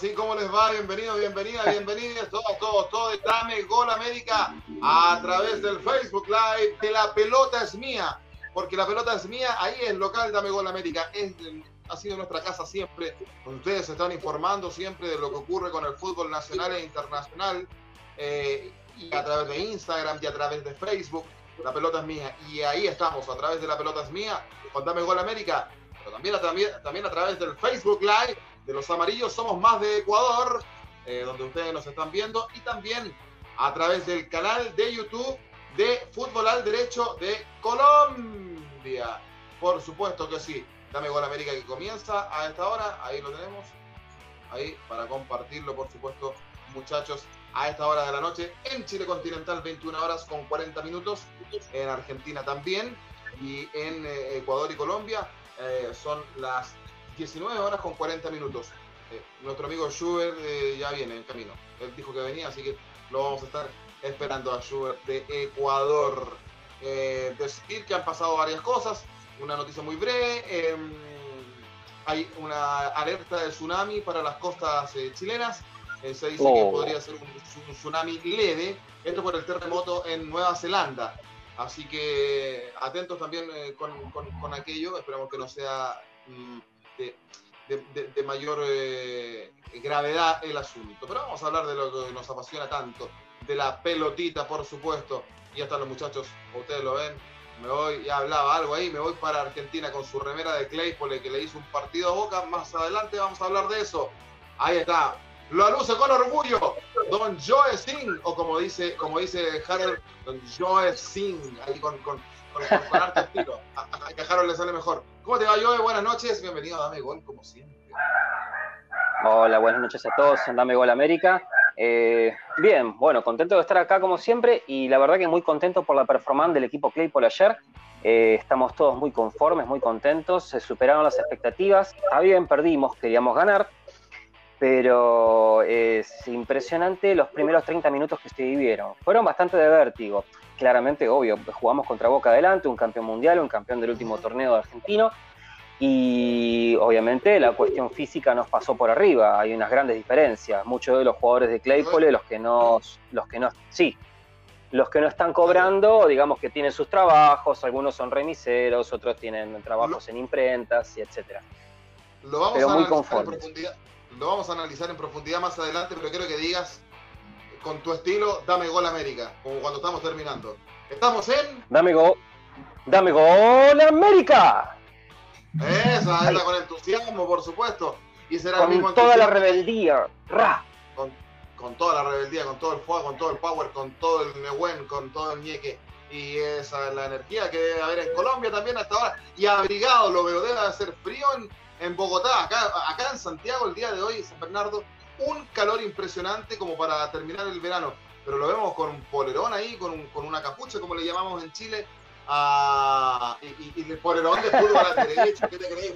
Ahora sí, ¿cómo les va? Bienvenidos, bienvenidas, bienvenidos todos, todos, todos. Dame Gol América a través del Facebook Live de La Pelota es Mía. Porque la pelota es mía, ahí es local Dame Gol América. Es, ha sido nuestra casa siempre. Ustedes se están informando siempre de lo que ocurre con el fútbol nacional e internacional. Eh, y a través de Instagram y a través de Facebook. La pelota es mía. Y ahí estamos, a través de La pelota es mía, con Dame Gol América. Pero también, también, también a través del Facebook Live de los amarillos somos más de Ecuador, eh, donde ustedes nos están viendo, y también a través del canal de YouTube de Fútbol al Derecho de Colombia. Por supuesto que sí. Dame Gol América que comienza a esta hora. Ahí lo tenemos. Ahí para compartirlo, por supuesto, muchachos, a esta hora de la noche. En Chile Continental, 21 horas con 40 minutos. En Argentina también. Y en eh, Ecuador y Colombia eh, son las 19 horas con 40 minutos. Eh, nuestro amigo Schubert eh, ya viene en camino. Él dijo que venía, así que lo vamos a estar esperando a Schubert de Ecuador. Eh, decir que han pasado varias cosas. Una noticia muy breve. Em, hay una alerta de tsunami para las costas chilenas. se dice que oh. podría ser un, tsunami leve. Esto por el terremoto en Nueva Zelanda. Así que atentos también con, con, aquello. Esperamos que no sea mm, de, mayor eh, gravedad el asunto. Pero vamos a hablar de lo que nos apasiona tanto, de la pelotita, por supuesto. Y están los muchachos, ustedes lo ven. Me voy, ya hablaba algo ahí, me voy para Argentina con su remera de Claypole que le hizo un partido a Boca. Más adelante vamos a hablar de eso. Ahí está. Lo aluce con orgullo. Don Joe Singh, o como dice, como dice Harold, Don Joe Singh, ahí con, con con, con estilo. A, a, Harold le sale mejor. ¿Cómo te va, Joe? Buenas noches. Bienvenido a Dame Gol, como siempre. Hola, buenas noches a todos en Dame Gol América. Eh, bien, bueno, contento de estar acá como siempre y la verdad que muy contento por la performance del equipo Claypole ayer. Eh, estamos todos muy conformes, muy contentos, se superaron las expectativas. Está bien, perdimos, queríamos ganar, pero es impresionante los primeros 30 minutos que se vivieron. Fueron bastante de vértigo claramente, obvio, jugamos contra Boca adelante, un campeón mundial, un campeón del último torneo argentino, y obviamente la cuestión física nos pasó por arriba, hay unas grandes diferencias. Muchos de los jugadores de Claypole, los que no, los que no, sí, los que no están cobrando, digamos que tienen sus trabajos, algunos son remiseros, otros tienen trabajos en imprentas y etcétera. Lo vamos, a muy lo vamos a analizar en profundidad más adelante, pero quiero que digas con tu estilo, dame gol América, como cuando estamos terminando. Estamos en. Dame gol. Dame gol América. Esa, esa con entusiasmo, por supuesto. Y será con mismo toda la rebeldía. Ra. Con, con, toda la rebeldía, con todo el fuego, con todo el power, con todo el Nehuen, con todo el ñeque. Y esa es la energía que debe haber en Colombia también hasta ahora. Y abrigado lo veo, debe hacer frío en, en Bogotá. Acá, acá en Santiago el día de hoy, San Bernardo, un calor impresionante como para terminar el verano. Pero lo vemos con un polerón ahí, con, con una capucha, como le llamamos en Chile. Ah, y, y, el polerón de fútbol al derecho, ¿qué te crees?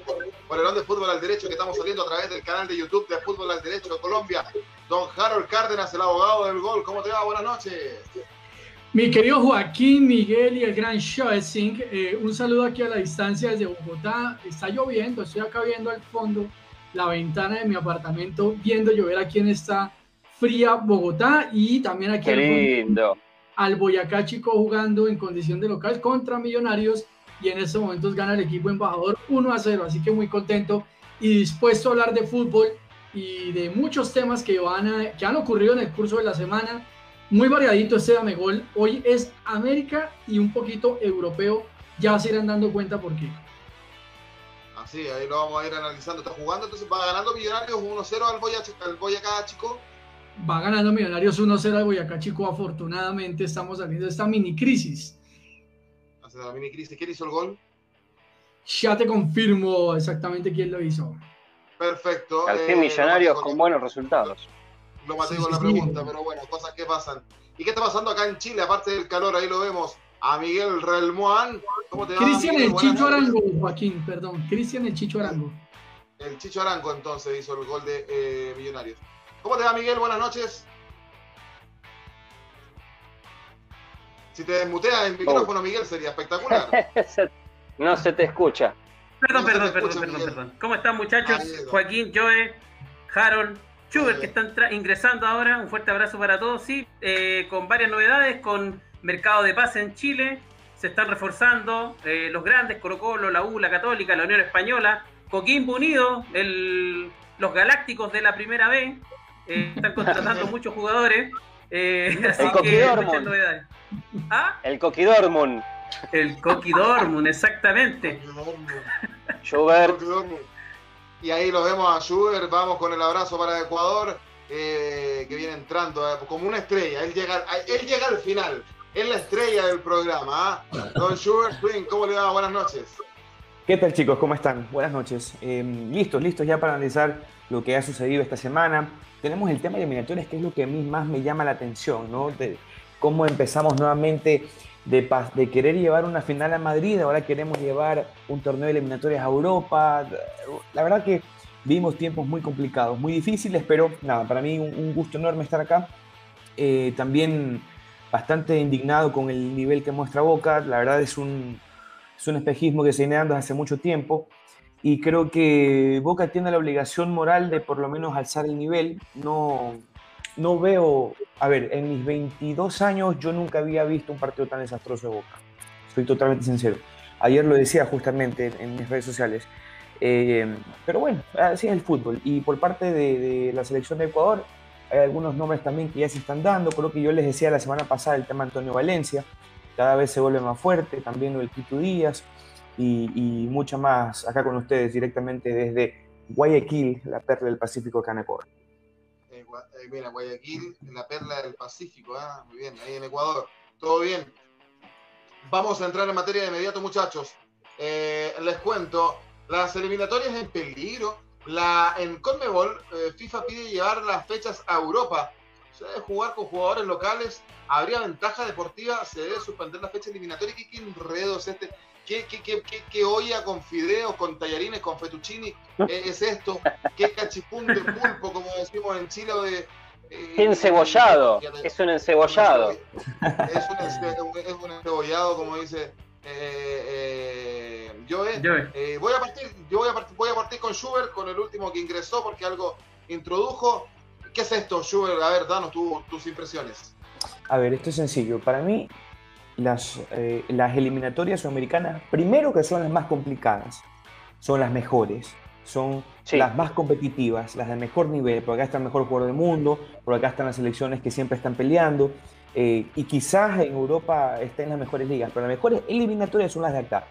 Polerón de fútbol al derecho que estamos saliendo a través del canal de YouTube de Fútbol al Derecho de Colombia. Don Harold Cárdenas, el abogado del gol. ¿Cómo te va? Buenas noches. Mi querido Joaquín, Miguel y el gran Shoesing, eh, un saludo aquí a la distancia desde Bogotá. Está lloviendo, estoy acá viendo al fondo la ventana de mi apartamento viendo llover aquí en esta fría Bogotá y también aquí al, Boyacá Chico jugando en condición de local contra Millonarios y en estos momentos gana el equipo embajador 1 a 0, así que muy contento y dispuesto a hablar de fútbol y de muchos temas que, van a, que han ocurrido en el curso de la semana. Muy variadito este Dame Gol. Hoy es América y un poquito europeo. Ya se irán dando cuenta por qué. Sí, ahí lo vamos a ir analizando. Está jugando, entonces va ganando Millonarios 1-0 al, Boyacá, al Boyacá Chico. Va ganando Millonarios 1-0 al Boyacá Chico. Afortunadamente estamos saliendo de esta mini crisis. Hace la mini crisis. ¿Quién hizo el gol? Ya te confirmo exactamente quién lo hizo. Perfecto. Al fin eh, Millonarios con, buenos resultados. Lo maté con la pregunta, pero bueno, cosas que pasan. ¿Y qué está pasando acá en Chile? Aparte del calor, ahí lo vemos a Miguel Relmuán. ¿Cómo te va? Cristian el Chicho Arango, Joaquín, perdón. Cristian el Chicho Arango. El Chicho Arango entonces hizo el gol de eh, Millonarios. ¿Cómo te va, Miguel? Buenas noches. Si te desmuteas el micrófono, Miguel, sería espectacular. no se te escucha. Perdón, perdón, perdón, perdón, perdón. ¿Cómo están, muchachos? Joaquín, Joe, Harold, Schubert, que están ingresando ahora. Un fuerte abrazo para todos, sí, eh, con varias novedades, con mercado de pase en Chile. Se están reforzando eh, los grandes, Colo Colo, la U, la Católica, la Unión Española, Coquimbo Unido, el, los Galácticos de la Primera B. Eh, están contratando muchos jugadores. así el que muchas novedades. ¿Ah? El Coquidormun. El Coquidormun, exactamente. Schubert. Y ahí lo vemos a Schubert, vamos con el abrazo para Ecuador, eh, que viene entrando eh, como una estrella. Él llega, él llega al final, es la estrella del programa. ¿ah? Don Schubert, ¿cómo le va? Buenas noches. ¿Qué tal chicos? ¿Cómo están? Buenas noches. Em, listos, listos ya para analizar lo que ha sucedido esta semana. Tenemos el tema de eliminatorias, que es lo que a mí más me llama la atención, ¿no? De cómo empezamos nuevamente de, de, querer llevar una final a Madrid, ahora queremos llevar un torneo de eliminatorias a Europa. La verdad que vimos tiempos muy complicados, muy difíciles, pero nada, para mí un, gusto enorme estar acá. Eh, también bastante indignado con el nivel que muestra Boca, la verdad es un, es un espejismo que se viene dando hace mucho tiempo y creo que Boca tiene la obligación moral de por lo menos alzar el nivel, no, no veo, a ver, en mis 22 años yo nunca había visto un partido tan desastroso de Boca. Soy totalmente sincero. Ayer lo decía justamente en, mis redes sociales. Eh, pero bueno, así es el fútbol. Y por parte de, la selección de Ecuador, hay algunos nombres también que ya se están dando. Creo que yo les decía la semana pasada el tema Antonio Valencia. Cada vez se vuelve más fuerte. También de Quito Díaz. Y, y mucho más acá con ustedes directamente desde Guayaquil, la perla del Pacífico, en Ecuador eh, mira, Guayaquil, la perla del Pacífico, ¿ah? muy bien, ahí en Ecuador, todo bien. Vamos a entrar en materia de inmediato, muchachos. Eh, les cuento, las eliminatorias en peligro. La, en Conmebol, eh, FIFA pide llevar las fechas a Europa. Se debe jugar con jugadores locales. Habría ventaja deportiva. Se debe suspender la fecha eliminatoria. ¿Qué, qué enredo es este? ¿Qué, qué, qué, qué, olla con fideos, con tallarines, con fettuccini es esto? ¿Qué cachipún de pulpo, como decimos en Chile? De, eh, encebollado, es un encebollado. Es un, es un encebollado, como dice eh, eh, Joe. Eh, voy, a partir, yo voy, a partir, voy a partir con Schubert, con el último que ingresó, porque algo introdujo. ¿Qué es esto, Schubert? A ver, danos tus impresiones. A ver, esto es sencillo. Para mí, las, eh, las eliminatorias sudamericanas, primero que son las más complicadas, son las mejores, son las más competitivas, las de mejor nivel, porque acá está el mejor jugador del mundo, por acá están las selecciones que siempre están peleando, eh, y quizás en Europa estén las mejores ligas, pero las mejores eliminatorias son las de acá.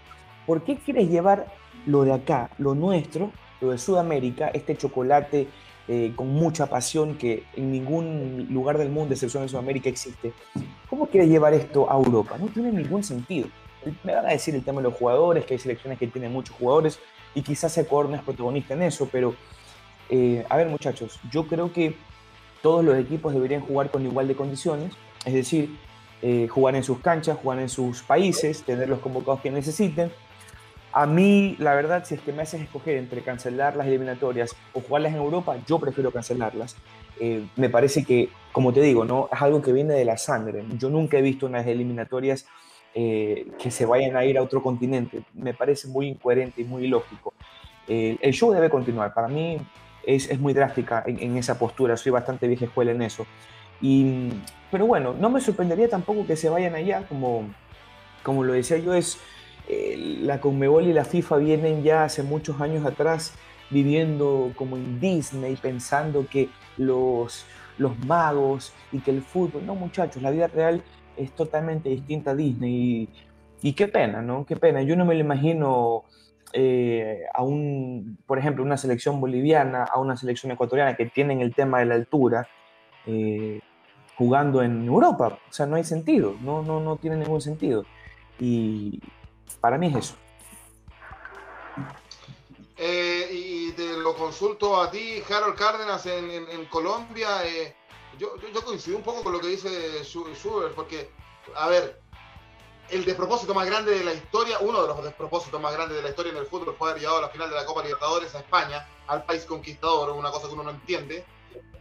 ¿Por qué quieres llevar lo de acá, lo nuestro, lo de Sudamérica, este chocolate eh, con mucha pasión que en ningún lugar del mundo, excepción en Sudamérica, existe. ¿Cómo quieres llevar esto a Europa? No tiene ningún sentido. Me van a decir el tema de los jugadores, que hay selecciones que tienen muchos jugadores y quizás Ecuador no es protagonista en eso, pero eh, a ver muchachos, yo creo que todos los equipos deberían jugar con igual de condiciones, es decir, eh, jugar en sus canchas, jugar en sus países, tener los convocados que necesiten, a mí, la verdad, si es que me haces escoger entre cancelar las eliminatorias o jugarlas en Europa, yo prefiero cancelarlas. Eh, me parece que, como te digo, ¿no? es algo que viene de la sangre. Yo nunca he visto unas eliminatorias eh, que se vayan a ir a otro continente. Me parece muy incoherente y muy ilógico. Eh, el show debe continuar. Para mí es, muy drástica en, en, esa postura. Soy bastante vieja escuela en eso. Y, pero bueno, no me sorprendería tampoco que se vayan allá, como, como lo decía yo, es eh, la Conmebol y la FIFA vienen ya hace muchos años atrás viviendo como en Disney, pensando que los, los magos y que el fútbol, no muchachos, la vida real es totalmente distinta a Disney y, qué pena, ¿no? Qué pena. Yo no me lo imagino eh, a un, por ejemplo, una selección boliviana, a una selección ecuatoriana que tienen el tema de la altura, eh, jugando en Europa. O sea, no hay sentido, no, no, no tiene ningún sentido. Y, para mí es eso. Eh, y te lo consulto a ti, Harold Cárdenas, en, Colombia. Eh, yo, coincido un poco con lo que dice Schubert, porque, a ver, el despropósito más grande de la historia, uno de los despropósitos más grandes de la historia en el fútbol fue haber llegado a la final de la Copa Libertadores a España, al país conquistador, una cosa que uno no entiende,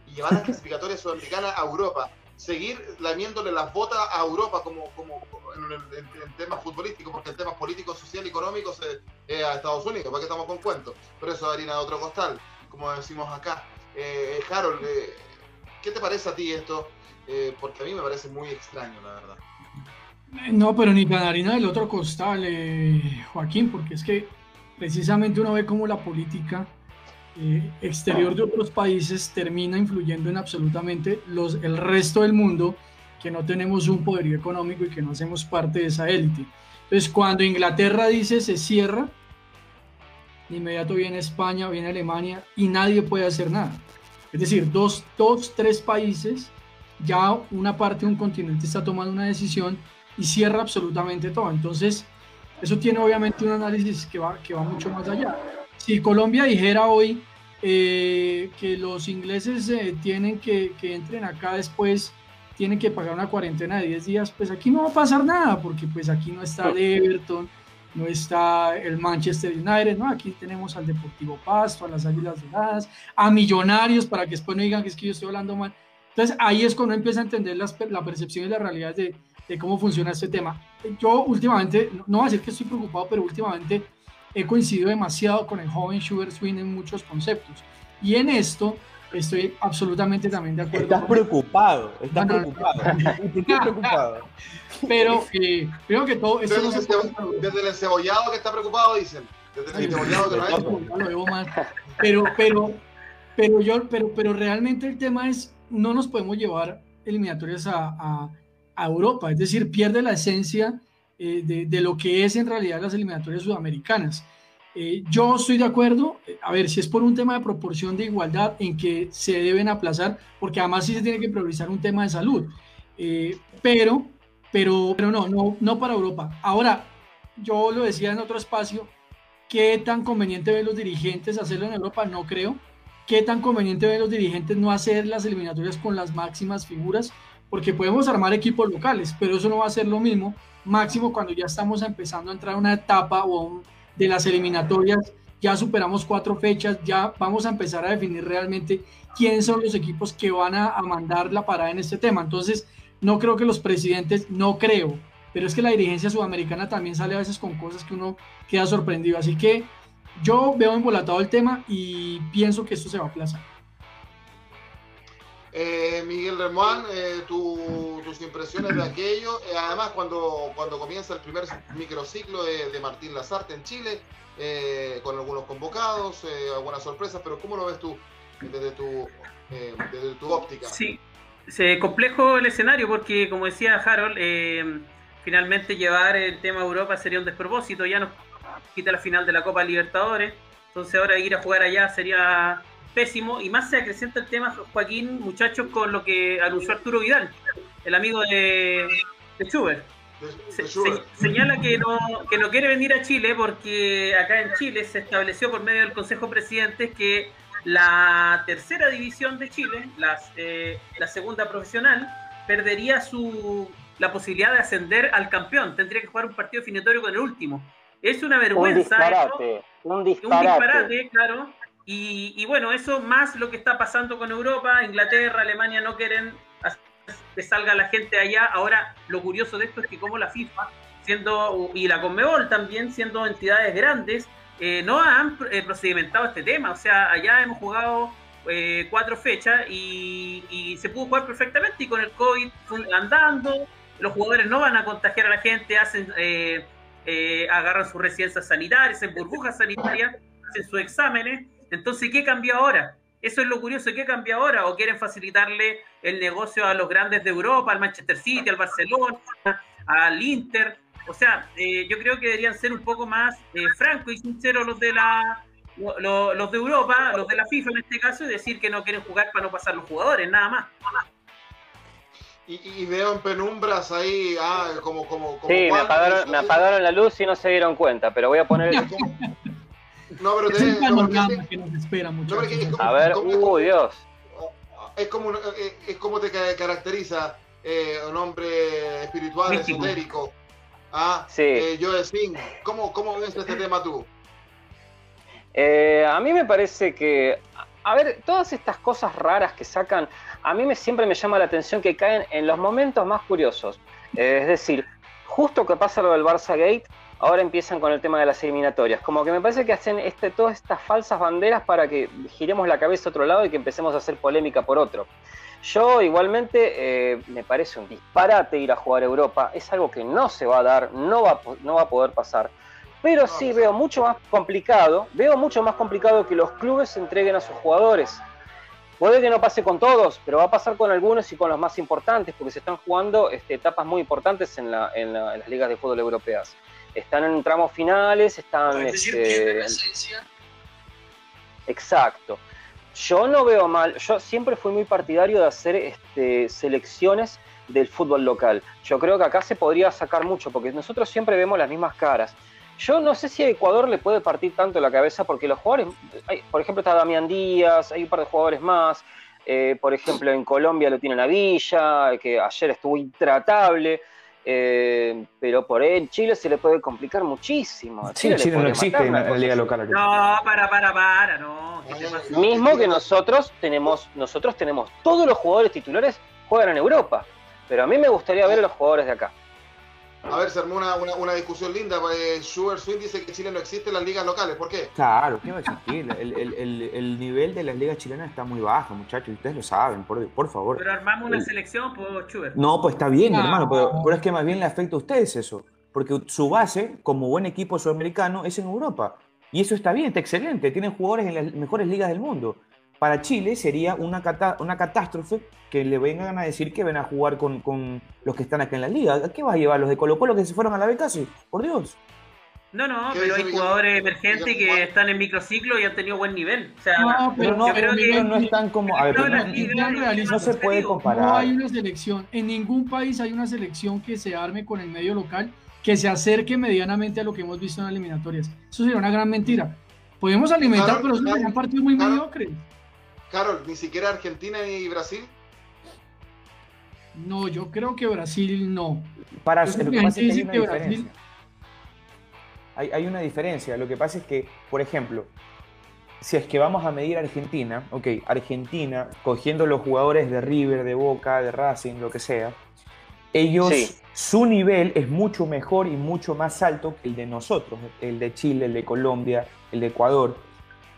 y llevar la clasificatoria sudamericana a Europa seguir lamiéndole las botas a Europa como, como en, temas futbolísticos, porque en temas políticos, social y económicos es a Estados Unidos, para que estamos con cuentos. Pero eso es harina de otro costal, como decimos acá. Eh, Harold, ¿qué te parece a ti esto? porque a mí me parece muy extraño, la verdad. No, pero ni Canarina del otro costal, Joaquín, porque es que precisamente uno ve cómo la política exterior de otros países termina influyendo en absolutamente los, el resto del mundo que no tenemos un poderío económico y que no hacemos parte de esa élite. Entonces, cuando Inglaterra dice se cierra, de inmediato viene España, viene Alemania y nadie puede hacer nada. Es decir, dos, dos, tres países, ya una parte de un continente está tomando una decisión y cierra absolutamente todo. Entonces, eso tiene obviamente un análisis que va, que va mucho más allá. Si Colombia dijera hoy eh, que los ingleses eh, tienen que, que entren acá después tienen que pagar una cuarentena de 10 días, pues aquí no va a pasar nada, porque pues aquí no está el Everton, no está el Manchester United, no, aquí tenemos al Deportivo Pasto, a las Águilas Doradas, a Millonarios, para que después no digan que es que yo estoy hablando mal. Entonces ahí es cuando uno empieza a entender las, la percepción y la realidad de, de, cómo funciona este tema. Yo últimamente, no voy a decir que estoy preocupado, pero últimamente he coincidido demasiado con el joven Sugar Swing en muchos conceptos. Y en esto Estoy absolutamente también de acuerdo. Estás preocupado, estás preocupado. ¿Por qué preocupado? Pero eh, creo que todo esto desde, el desde el encebollado que está preocupado, dicen. Desde el encebollado que no Lo mal. Pero, pero, pero, yo, pero, pero realmente el tema es, no nos podemos llevar eliminatorias a, a, a Europa. Es decir, pierde la esencia eh, de, lo que es en realidad las eliminatorias sudamericanas. Eh, yo estoy de acuerdo, eh, a ver, si es por un tema de proporción de igualdad en que se deben aplazar, porque además sí se tiene que priorizar un tema de salud, pero, pero, pero no, no, no para Europa. Ahora, yo lo decía en otro espacio, ¿qué tan conveniente ven los dirigentes hacerlo en Europa? No creo. ¿Qué tan conveniente ven los dirigentes no hacer las eliminatorias con las máximas figuras? Porque podemos armar equipos locales, pero eso no va a ser lo mismo, máximo cuando ya estamos empezando a entrar a una etapa o a un de las eliminatorias, ya superamos cuatro fechas, ya vamos a empezar a definir realmente quiénes son los equipos que van a, mandar la parada en este tema. Entonces, no creo que los presidentes, no creo, pero es que la dirigencia sudamericana también sale a veces con cosas que uno queda sorprendido. Así que yo veo embolatado el tema y pienso que esto se va a aplazar. Eh, Miguel Remón, eh, tus impresiones de aquello. Eh, además, cuando, cuando comienza el primer microciclo de, Martín Lazarte en Chile, con algunos convocados, algunas sorpresas, pero ¿cómo lo ves tú desde tu, desde tu óptica? Sí, es complejo el escenario porque, como decía Harold, finalmente llevar el tema a Europa sería un despropósito. Ya nos quita la final de la Copa Libertadores, entonces ahora ir a jugar allá sería pésimo y más se acrecenta el tema, Joaquín, muchachos, con lo que anunció Arturo Vidal, el amigo de, de Schubert. señala que no, que no quiere venir a Chile porque acá en Chile se estableció por medio del Consejo Presidente que la tercera división de Chile, las, eh, la segunda profesional, perdería su, la posibilidad de ascender al campeón. Tendría que jugar un partido definitorio con el último. Es una vergüenza. Un disparate. Un disparate, un disparate claro. Y, bueno, eso más lo que está pasando con Europa, Inglaterra, Alemania no quieren que salga la gente allá. Ahora, lo curioso de esto es que como la FIFA, siendo y la Conmebol también, siendo entidades grandes, eh, no han eh, procedimentado este tema. O sea, allá hemos jugado eh, cuatro fechas y, y, se pudo jugar perfectamente y con el COVID andando, los jugadores no van a contagiar a la gente, hacen agarran sus residencias sanitarias, en burbujas sanitarias, hacen sus exámenes entonces, ¿qué cambió ahora? Eso es lo curioso, ¿qué cambia ahora? ¿O quieren facilitarle el negocio a los grandes de Europa, al Manchester City, al Barcelona, al Inter? O sea, eh, yo creo que deberían ser un poco más eh, francos y sinceros los de la los de Europa, los de la FIFA en este caso, y decir que no quieren jugar para no pasar los jugadores, nada más. Y, veo en penumbras ahí, ah, como, como, Sí, me apagaron, me apagaron la luz y no se dieron cuenta, pero voy a poner el... No, pero es un panorama que nos espera mucho. a ver, uh, Dios. Es como, eh, es como te caracteriza eh, un hombre espiritual, esotérico. Ah, sí. Eh, Joe ¿Cómo, ¿Cómo ves este tema tú? Eh, a mí me parece que, a ver, todas estas cosas raras que sacan, a mí me, siempre me llama la atención que caen en los momentos más curiosos. es decir, justo que pasa lo del Barça Gate, ahora empiezan con el tema de las eliminatorias. Como que me parece que hacen este, todas estas falsas banderas para que giremos la cabeza a otro lado y que empecemos a hacer polémica por otro. Yo igualmente eh, me parece un disparate ir a jugar a Europa, es algo que no se va a dar, no va, no va a poder pasar. Pero sí veo mucho más complicado, veo mucho más complicado que los clubes entreguen a sus jugadores. Puede que no pase con todos, pero va a pasar con algunos y con los más importantes, porque se están jugando este, etapas muy importantes en, las ligas de fútbol europeas. Están en tramos finales, están... Este, exacto. Yo no veo mal, yo siempre fui muy partidario de hacer este, selecciones del fútbol local. Yo creo que acá se podría sacar mucho, porque nosotros siempre vemos las mismas caras. Yo no sé si a Ecuador le puede partir tanto la cabeza, porque los jugadores, por ejemplo, está Damián Díaz, hay un par de jugadores más. Eh, por ejemplo, en Colombia lo tiene la Villa, que ayer estuvo intratable. Eh, pero por ahí en Chile se le puede complicar muchísimo. Chile, Chile, no existe en la, liga local. No, para, para, para, no. Mismo que nosotros tenemos, nosotros tenemos todos los jugadores titulares juegan en Europa, pero a mí me gustaría ver a los jugadores de acá. A ver, se armó una, una, discusión linda. Pues, Sugar Swing dice que Chile no existe en las ligas locales. ¿Por qué? Claro, ¿qué va a existir? El, el, el, el nivel de las ligas chilenas está muy bajo, muchachos. Ustedes lo saben, por, por favor. Pero armamos una selección, pues, Sugar. No, pues está bien, hermano. Pero, pero, es que más bien le afecta a ustedes eso. Porque su base, como buen equipo sudamericano, es en Europa. Y eso está bien, está excelente. Tienen jugadores en las mejores ligas del mundo para Chile sería una, una catástrofe que le vengan a decir que ven a jugar con, los que están acá en la liga. ¿A qué vas a llevar? ¿Los de Colo Colo que se fueron a la casi? Por Dios. No, no, pero hay jugadores emergentes que están en microciclo y han tenido buen nivel. O sea, no, pero no, no están como. A ver, no, se puede comparar. No hay una selección. En ningún país hay una selección que se arme con el medio local que se acerque medianamente a lo que hemos visto en las eliminatorias. Eso sería una gran mentira. Podemos alimentar, pero eso sería un partido muy mediocre. Carol, ni siquiera Argentina ni Brasil. No, yo creo que Brasil no. Para lo que pasa es que hay una diferencia. Hay, una diferencia. Lo que pasa es que, por ejemplo, si es que vamos a medir Argentina, ok, Argentina, cogiendo los jugadores de River, de Boca, de Racing, lo que sea, ellos, su nivel es mucho mejor y mucho más alto que el de nosotros, el de Chile, el de Colombia, el de Ecuador.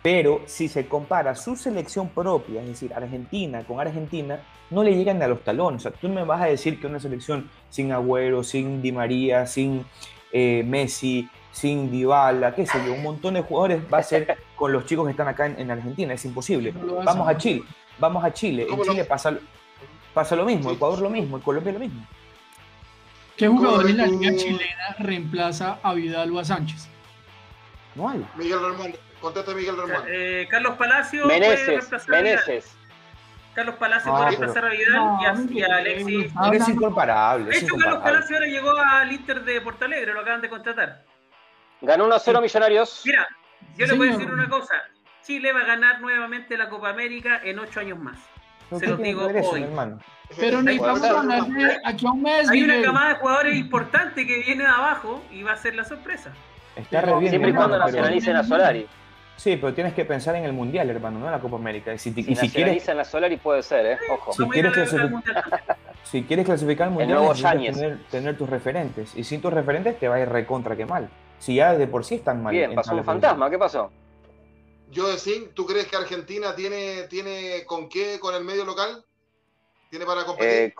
Pero si se compara su selección propia, es decir, Argentina con Argentina, no le llegan a los talones. O sea, tú me vas a decir que una selección sin Agüero, sin Di María, sin eh, Messi, sin Dybala, qué sé yo, un montón de jugadores va a ser con los chicos que están acá en, Argentina. Es imposible. vamos a Chile, vamos a Chile. En Chile pasa, pasa lo mismo, Ecuador lo mismo, Colombia lo mismo. ¿Qué jugador en la liga chilena reemplaza a Vidal o a Sánchez? No hay. Miguel Ramón. Conteste Miguel Ramón. Eh, Carlos Palacio Meneses, Meneses. Carlos Palacio puede reemplazar a Vidal y, a, Alexis. es incomparable. De hecho, Carlos Palacio ahora llegó al Inter de Porto Alegre, lo acaban de contratar. Ganó 1-0 Millonarios. Mira, yo le voy a decir una cosa. Chile va a ganar nuevamente la Copa América en ocho años más. Se los digo hoy. Hermano. Pero necesitamos ganarle aquí a un mes. Hay una camada de jugadores importante que viene de abajo y va a ser la sorpresa. Está re bien, Siempre y cuando nacionalicen a Solari. Sí, pero tienes que pensar en el Mundial, hermano, no en la Copa América. Y si, y si quieres... la Solar y puede ser, ¿eh? Ojo. Si quieres, si quieres clasificar al Mundial, necesitas tener, tener, tus referentes. Y sin tus referentes te va a ir recontra que mal. Si ya de por sí están mal. Bien, pasó un fantasma, ¿qué pasó? Yo decir, ¿tú crees que Argentina tiene, tiene con qué, con el medio local? ¿Tiene para competir? Eh,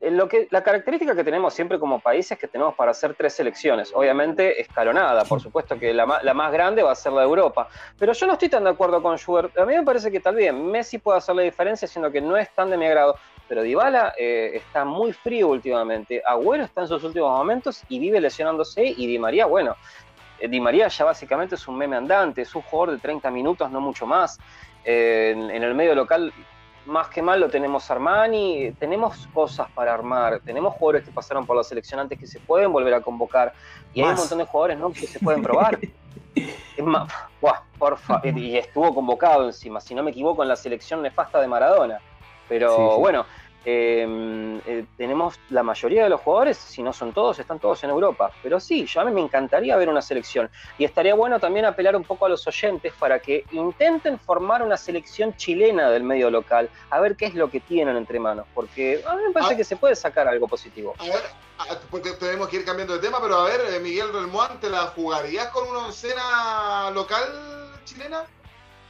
lo que, la característica que tenemos siempre como país es que tenemos para hacer tres selecciones, obviamente escalonada, por supuesto que la, más grande va a ser la de Europa, pero yo no estoy tan de acuerdo con Schubert, a mí me parece que tal vez Messi puede hacer la diferencia, siendo que no es tan de mi agrado, pero Dybala eh, está muy frío últimamente, Agüero está en sus últimos momentos y vive lesionándose, y Di María, bueno, eh, Di María ya básicamente es un meme andante, es un jugador de 30 minutos, no mucho más, eh, en el medio local más que mal lo tenemos Armani, tenemos cosas para armar, tenemos jugadores que pasaron por la selección antes que se pueden volver a convocar y hay un montón de jugadores ¿no? que se pueden probar. es más, porfa, y estuvo convocado encima, si no me equivoco, en la selección nefasta de Maradona. Pero bueno, Em, eh, tenemos la mayoría de los jugadores, si no son todos, están todos en Europa. Pero sí, yo a mí me encantaría ver una selección. Y estaría bueno también apelar un poco a los oyentes para que intenten formar una selección chilena del medio local, a ver qué es lo que tienen entre manos, porque a mí me parece ah. que se puede sacar algo positivo. A ver, Ah, porque tenemos que ir cambiando de tema, pero a ver, eh, Miguel Relmuán, ¿te la jugarías con una oncena local chilena?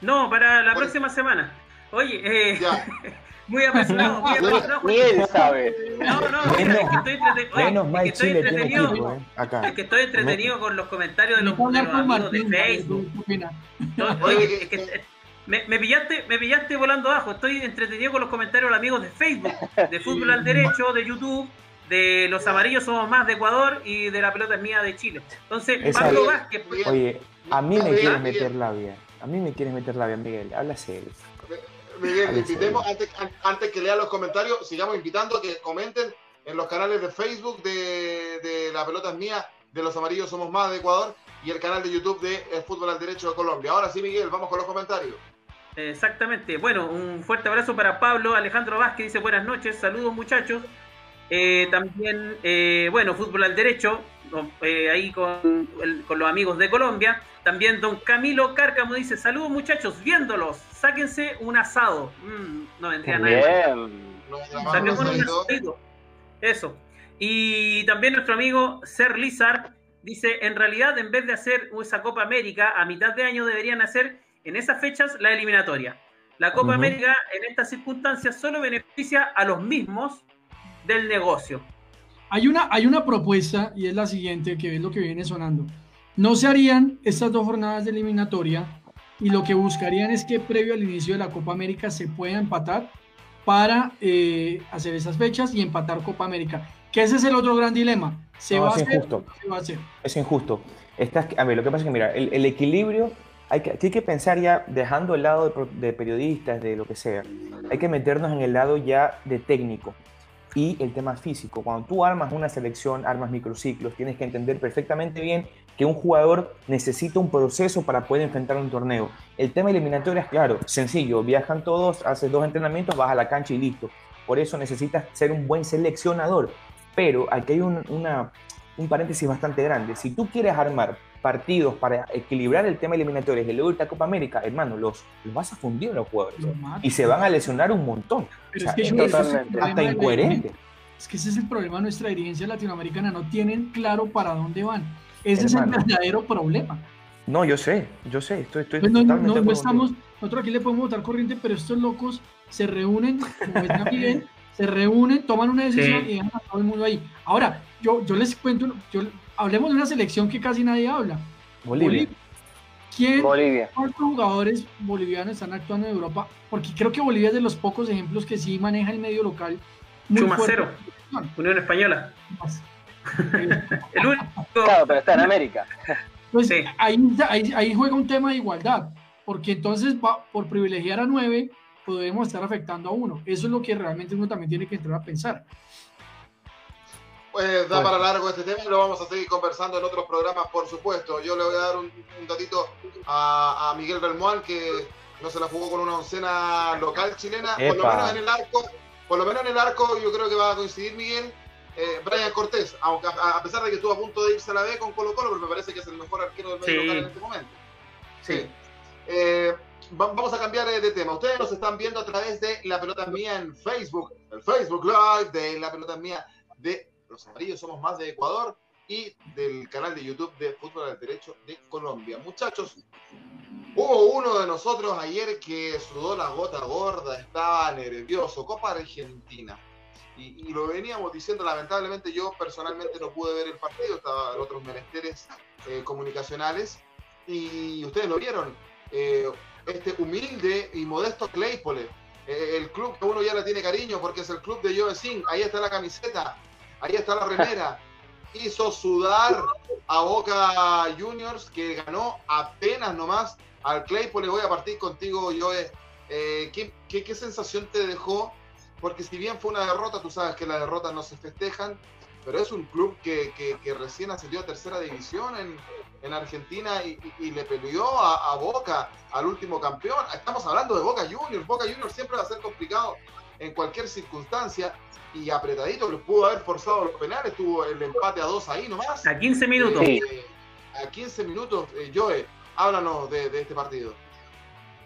No, para la próxima semana. Oye, eh, muy apasionado, muy apasionado. Ni él sabe. No, no, mira, es que estoy, entrete Menos es que estoy Chile tiene entretenido. equipo, ¿eh? Acá. Es que estoy entretenido con los comentarios de los, de amigos de Facebook. Oye, es que me, me pillaste, me pillaste volando abajo. Estoy entretenido con los comentarios de los amigos de Facebook, de Fútbol al Derecho, de YouTube, de Los Amarillos Somos Más de Ecuador y de La Pelota es Mía de Chile. Entonces, Esa- Pablo Vázquez, pues, Oye, a mí me quieres meter labia. A mí me quieres meter labia, Miguel. Habla serio. Miguel, invitemos, antes, an- antes que lea los comentarios, sigamos invitando a que comenten en los canales de Facebook de, de La Pelota es Mía, de Los Amarillos Somos Más de Ecuador y el canal de YouTube de El Fútbol al Derecho de Colombia. Ahora sí, Miguel, vamos con los comentarios. Exactamente. Bueno, un fuerte abrazo para Pablo Alejandro Vázquez, dice buenas noches, saludos muchachos. Eh, también, eh, bueno, fútbol al derecho, eh, ahí con, el- con los amigos de Colombia. También don Camilo Cárcamo dice, saludos muchachos, viéndolos, sáquense un asado. Mm, no vendría nada. grabamos un asadito. Eso. Y también nuestro amigo Ser Lizard dice, en realidad en vez de hacer esa Copa América a mitad de año deberían hacer en esas fechas la eliminatoria. La Copa. América en estas circunstancias solo beneficia a los mismos del negocio. Hay una, hay una propuesta y es la siguiente, que es lo que viene sonando. No se harían estas dos jornadas de eliminatoria y lo que buscarían es que previo al inicio de la Copa América se pueda empatar para eh, hacer esas fechas y empatar Copa América. Que ese es el otro gran dilema. ¿Se No, va a es hacer? injusto. o no se va a hacer? Es injusto. Estás, a ver, lo que pasa es que, mira, el, el equilibrio, hay que, aquí hay que pensar ya, dejando el lado de, de periodistas, de lo que sea, hay que meternos en el lado ya de técnico y el tema físico. Cuando tú armas una selección, armas microciclos, tienes que entender perfectamente bien que un jugador necesita un proceso para poder enfrentar un torneo. El tema eliminatorio es claro, sencillo, viajan todos, haces dos entrenamientos, vas a la cancha y listo. Por eso necesitas ser un buen seleccionador. Pero aquí hay un, un paréntesis bastante grande. Si tú quieres armar partidos para equilibrar el tema eliminatorio y luego irte a Copa América, hermano, los, los vas a fundir a los jugadores. Lo. Y se van a lesionar un montón. Pero O sea, es que es yo- ese es el totalmente. problema hasta incoherente. Es que ese es el problema de nuestra dirigencia latinoamericana. No tienen claro para dónde van. Ese es el verdadero problema. No, yo sé, yo sé, estoy, estoy Pues no, no- totalmente estamos, nosotros aquí le podemos votar corriente, pero estos locos se reúnen, como Miguel, se reúnen, toman una decisión Sí. y dejan a todo el mundo ahí. Ahora, yo, yo les cuento, yo, hablemos de una selección que casi nadie habla. Bolivia. ¿Quién, Bolivia. cuántos jugadores bolivianos están actuando en Europa? Porque creo que Bolivia es de los pocos ejemplos que sí maneja el medio local. Chumacero. Unión Española. El único. Claro, pero está en América. Pues Sí. ahí, ahí, ahí juega un tema de igualdad, porque entonces va, por privilegiar a nueve podemos estar afectando a uno. Eso es lo que realmente uno también tiene que entrar a pensar. Pues da Bueno. para largo este tema y lo vamos a seguir conversando en otros programas, por supuesto. Yo le voy a dar un, un datito a, a Miguel Belmoal, que no se la jugó con una oncena local chilena, por lo menos en el arco, por lo menos en el arco yo creo que va a coincidir Miguel, eh, Brian Cortés, aunque a, a pesar de que estuvo a punto de irse a la B con Colo Colo, pero me parece que es el mejor arquero del medio Sí. local en este momento. Sí. Eh, va- vamos a cambiar de tema. Ustedes nos están viendo a través de La Pelota Mía en Facebook, el Facebook Live de La Pelota Mía de Los Amarillos Somos Más de Ecuador y del canal de YouTube de Fútbol al Derecho de Colombia. Muchachos, hubo uno de nosotros ayer que sudó la gota gorda, estaba nervioso, Copa Argentina. Y, y lo veníamos diciendo, lamentablemente yo personalmente no pude ver el partido, estaba en otros menesteres eh, comunicacionales y ustedes lo vieron, eh, este humilde y modesto Claypole, eh, el club que uno ya le tiene cariño porque es el club de Joe Singh, ahí está la camiseta, ahí está la remera, hizo sudar a Boca Juniors que ganó apenas nomás al Claypole, voy a partir contigo Joe, Eh, ¿qué, qué, sensación te dejó? Porque si bien fue una derrota, tú sabes que las derrotas no se festejan, pero es un club que, que, recién ascendió a tercera división en, en Argentina y le peleó a, a Boca, al último campeón. Estamos hablando de Boca Juniors. Boca Juniors siempre va a ser complicado en cualquier circunstancia y apretadito, le pudo haber forzado los penales, tuvo el empate a dos ahí nomás. A 15 minutos. Eh, a 15 minutos, eh, Joe, háblanos de, de este partido.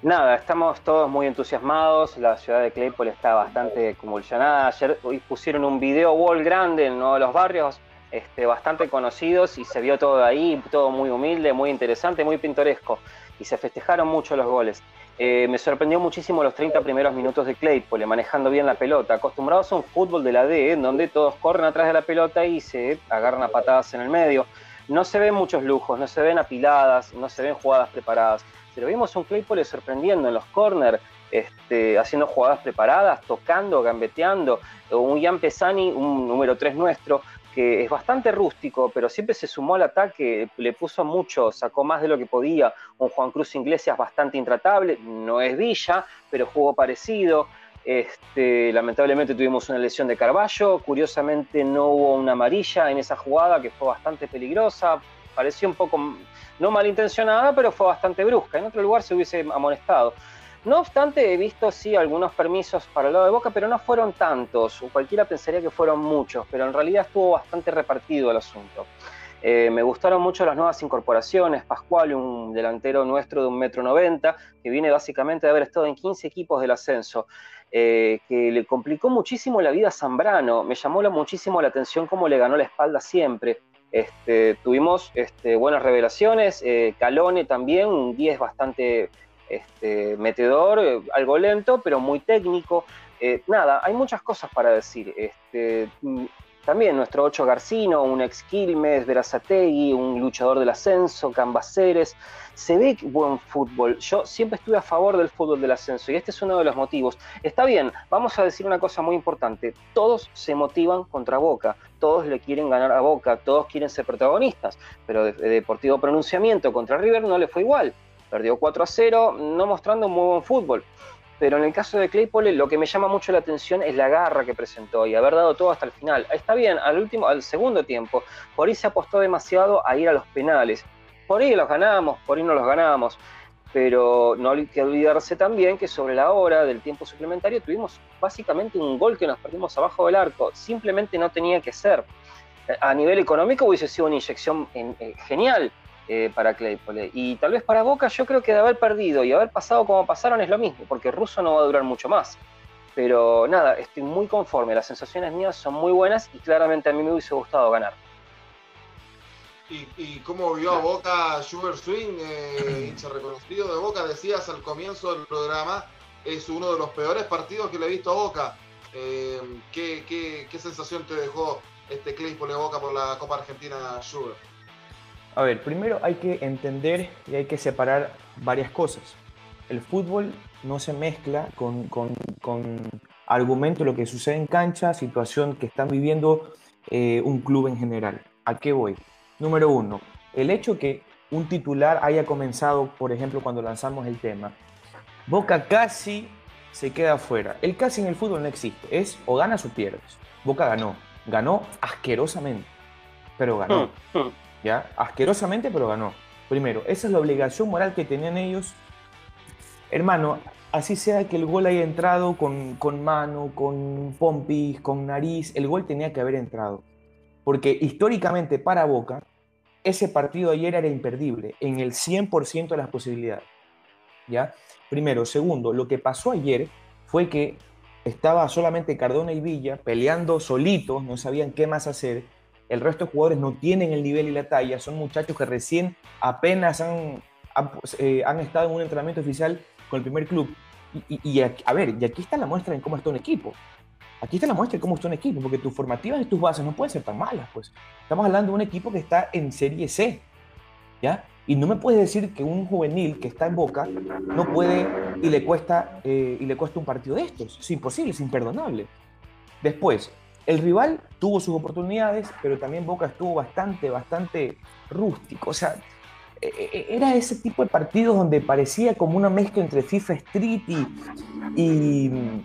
nada, estamos todos muy entusiasmados. La ciudad de Claypole está bastante convulsionada. Ayer pusieron un video wall grande en uno de los barrios este, bastante conocidos y se vio todo ahí, todo muy humilde, muy interesante, muy pintoresco. Y se festejaron mucho los goles. Eh, me sorprendió muchísimo los 30 primeros minutos de Claypole, manejando bien la pelota. Acostumbrados a un fútbol de la D, en donde todos corren atrás de la pelota y se agarran a patadas en el medio. No se ven muchos lujos, no se ven apiladas, no se ven jugadas preparadas pero vimos un Claypole sorprendiendo en los corners, este, haciendo jugadas preparadas, tocando, gambeteando. Un Jan Pesani, un número 3 nuestro, que es bastante rústico, pero siempre se sumó al ataque, le puso mucho, sacó más de lo que podía. Un Juan Cruz Iglesias bastante intratable, no es Villa, pero jugó parecido. Este, lamentablemente tuvimos una lesión de Carballo, curiosamente no hubo una amarilla en esa jugada que fue bastante peligrosa, pareció un poco no malintencionada, pero fue bastante brusca. En otro lugar se hubiese amonestado. No obstante, he visto sí algunos permisos para el lado de Boca, pero no fueron tantos. Cualquiera pensaría que fueron muchos, pero en realidad estuvo bastante repartido el asunto. Eh, me gustaron mucho las nuevas incorporaciones. Pascual, un delantero nuestro de un metro noventa, que viene básicamente de haber estado en 15 equipos del ascenso, eh, que le complicó muchísimo la vida a Zambrano. Me llamó muchísimo la atención cómo le ganó la espalda siempre. Este, tuvimos este, buenas revelaciones, eh, Calone también, un 10 bastante este, metedor, eh, algo lento, pero muy técnico. Eh, nada, hay muchas cosas para decir. Este, mm, también nuestro 8 Garcino, un ex Quilmes, Verazategui, un luchador del ascenso, Cambaceres se ve buen fútbol. Yo siempre estuve a favor del fútbol del ascenso y este es uno de los motivos. Está bien, vamos a decir una cosa muy importante. Todos se motivan contra Boca, todos le quieren ganar a Boca, todos quieren ser protagonistas, pero de, Deportivo Pronunciamiento contra River no le fue igual. Perdió 4 a 0, no mostrando muy buen fútbol. Pero en el caso de Claypole, lo que me llama mucho la atención es la garra que presentó y haber dado todo hasta el final. Está bien, al último, al segundo tiempo, por ahí se apostó demasiado a ir a los penales por ahí los ganamos, por ahí no los ganamos, pero no hay que olvidarse también que sobre la hora del tiempo suplementario tuvimos básicamente un gol que nos perdimos abajo del arco, simplemente no tenía que ser. A nivel económico hubiese sido una inyección eh, genial eh, para Claypole. Y tal vez para Boca yo creo que de haber perdido y haber pasado como pasaron es lo mismo, porque Russo no va a durar mucho más. Pero nada, estoy muy conforme, las sensaciones mías son muy buenas y claramente a mí me hubiese gustado ganar. Y, y cómo vio a Boca Sugar Swing, eh, hincha reconocido de Boca, decías al comienzo del programa, es uno de los peores partidos que le he visto a Boca. Eh, ¿qué, sensación te dejó este Claypole Boca por la Copa Argentina Sugar? A ver, primero hay que entender y hay que separar varias cosas. El fútbol no se mezcla con, con, con argumento lo que sucede en cancha, situación que están viviendo eh, un club en general. ¿A qué voy? Número uno, el hecho que un titular haya comenzado, por ejemplo, cuando lanzamos el tema, Boca casi se queda fuera. El casi en el fútbol no existe, es o ganas o pierdes. Boca ganó, ganó asquerosamente, pero ganó. ¿Ya? Asquerosamente, pero ganó. Primero, esa es la obligación moral que tenían ellos. Hermano, así sea que el gol haya entrado con, con mano, con pompis, con nariz, el gol tenía que haber entrado. Porque históricamente para Boca, ese partido ayer era imperdible, en el 100% de las posibilidades. ¿Ya? Primero. Segundo, lo que pasó ayer fue que estaba solamente Cardona y Villa peleando solitos, no sabían qué más hacer. El resto de jugadores no tienen el nivel y la talla, son muchachos que recién apenas han, han, eh, estado en un entrenamiento oficial con el primer club. Y, y, a ver, y aquí está la muestra en cómo está un equipo. Aquí está la muestra de cómo está un equipo, porque tus formativas y tus bases no pueden ser tan malas, pues. Estamos hablando de un equipo que está en Serie C, ¿ya? Y no me puedes decir que un juvenil que está en Boca no puede y le cuesta, eh, y le cuesta un partido de estos. Es imposible, es imperdonable. Después, el rival tuvo sus oportunidades, pero también Boca estuvo bastante, bastante rústico. O sea, e, e, era ese tipo de partidos donde parecía como una mezcla entre FIFA Street y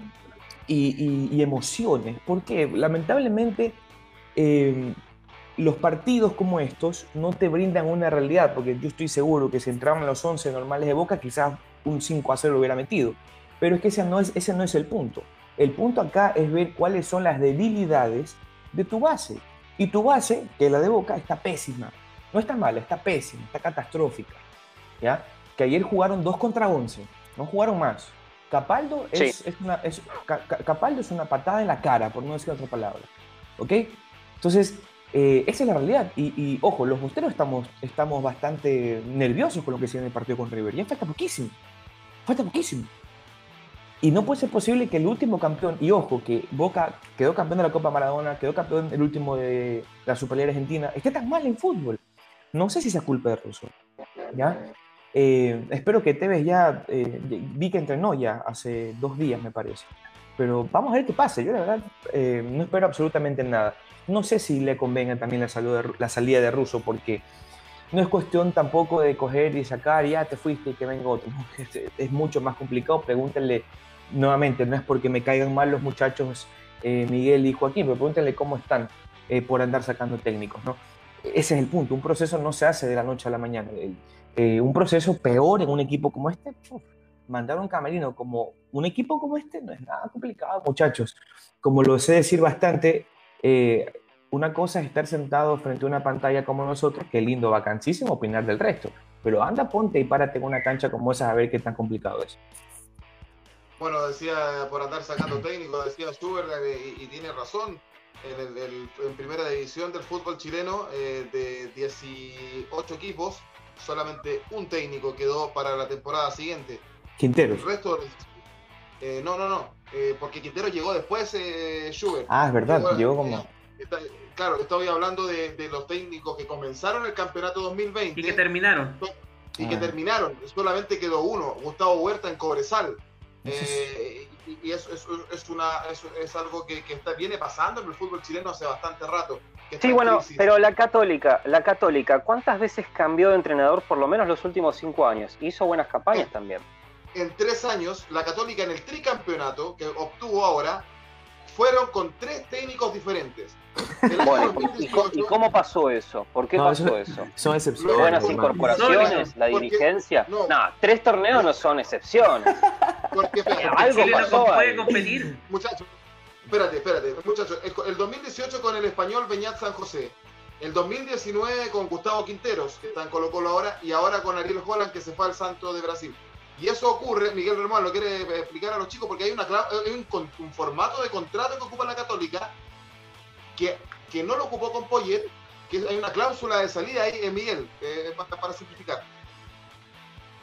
y, emociones, porque lamentablemente eh, los partidos como estos no te brindan una realidad, porque yo estoy seguro que si entraban los 11 normales de Boca, quizás un 5 a 0 lo hubiera metido, pero es que ese no es el punto. El punto acá es ver cuáles son las debilidades de tu base. Y tu base, que es la de Boca, está pésima. No está mala, está pésima, está catastrófica. ¿ya? Que ayer jugaron 2 contra 11 no jugaron más. Capaldo es, una, es, Capaldo es una patada en la cara, por no decir otra palabra. ¿Ok? Entonces, eh, esa es la realidad. Y, ojo, los bosteros estamos, estamos bastante nerviosos con lo que se en el partido con River. Ya falta poquísimo. Falta poquísimo. Y no puede ser posible que el último campeón, y ojo, que Boca quedó campeón de la Copa Maradona, quedó campeón el último de la Superliga Argentina, esté tan mal en fútbol. No sé si es culpa de Russo. ¿ya? Eh, espero que Tevez ya, eh, vi que entrenó ya hace dos días, me parece. Pero vamos a ver qué pasa. Yo, la verdad, eh, no espero absolutamente nada. No sé si le convenga también la, salud la salida de Russo, porque no es cuestión tampoco de coger y sacar, ya te fuiste y que venga otro. Es, es mucho más complicado. Pregúntenle nuevamente, no es porque me caigan mal los muchachos eh, Miguel y Joaquín, pero pregúntenle cómo están eh, por andar sacando técnicos, ¿no? Ese es el punto, un proceso no se hace de la noche a la mañana. Eh, un proceso peor en un equipo como este, mandar un camerino como un equipo como este no es nada complicado, muchachos. Como lo sé decir bastante, una cosa es estar sentado frente a una pantalla como nosotros, qué lindo, vacancísimo opinar del resto, pero anda, ponte y párate en una cancha como esa a ver qué tan complicado es. Bueno, decía por andar sacando técnico, decía Schubert y, tiene razón. En, primera división del fútbol chileno, eh, de 18 equipos, solamente un técnico quedó para la temporada siguiente. Quintero. El resto, eh, no, no, no, eh, porque Quintero llegó después, Schubert. Ah, es verdad, llegó, como. claro, estoy hablando de, los técnicos que comenzaron el campeonato 2020. Y que terminaron. Y que ah. terminaron. Solamente quedó uno, Gustavo Huerta en Cobresal. Eh, y, eso, es, una, es algo que, está, viene pasando en el fútbol chileno hace bastante rato. Sí, bueno, pero la Católica, la Católica, ¿cuántas veces cambió de entrenador por lo menos los últimos cinco años? Hizo buenas campañas también. En tres años, la Católica en el tricampeonato que obtuvo ahora, fueron con tres técnicos diferentes. Bueno, ¿y, cómo pasó eso? ¿Por qué pasó eso? Son excepciones. Buenas incorporaciones, la dirigencia. No, tres torneos no son excepciones. Porque algo pasó puede competir. Muchachos, espérate, espérate, muchachos. El 2018 con el español Beñat San José. El 2019 con Gustavo Quinteros, que está en Colo Colo ahora, y ahora con Ariel Holland, que se fue al Santo de Brasil. Y eso ocurre, Miguel Román lo quiere explicar a los chicos, porque hay, una, un, formato de contrato que ocupa la Católica que, que no lo ocupó con Poyet, que hay una cláusula de salida ahí, eh, Miguel, eh, para, simplificar.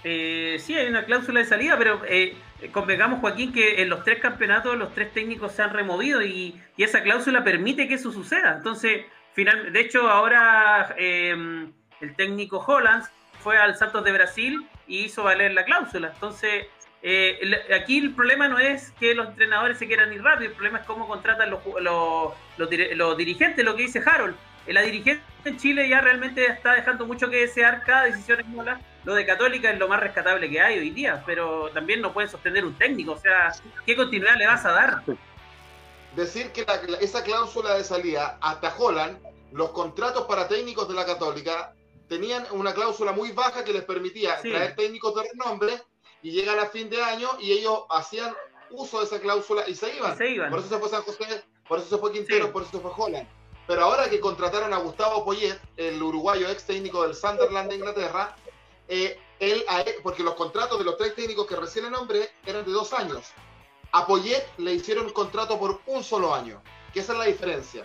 Eh, sí, hay una cláusula de salida, pero eh, convengamos, Joaquín, que en los tres campeonatos los tres técnicos se han removido y, esa cláusula permite que eso suceda. Entonces, final, de hecho, ahora el técnico Holland fue al Santos de Brasil y hizo valer la cláusula. Entonces, eh, aquí el problema no es que los entrenadores se quieran ir rápido, el problema es cómo contratan los, los, dirigentes, lo que dice Harold. Eh, la dirigencia en Chile ya realmente está dejando mucho que desear, cada decisión es mala. Lo de Católica es lo más rescatable que hay hoy día, pero también no pueden sostener un técnico, o sea, ¿qué continuidad le vas a dar? Decir que esa cláusula de salida hasta Holland, los contratos para técnicos de la Católica tenían una cláusula muy baja que les permitía traer técnicos de renombre y llegan a fin de año y ellos hacían uso de esa cláusula y se iban. Por eso se fue San José, por eso se fue Quintero, por eso se fue Holland. Pero ahora que contrataron a Gustavo Poyet, el uruguayo ex técnico del Sunderland de Inglaterra, eh, él, porque los contratos de los tres técnicos que recién el nombre eran de dos años. A Poyet le hicieron un contrato por un solo año, que esa es la diferencia.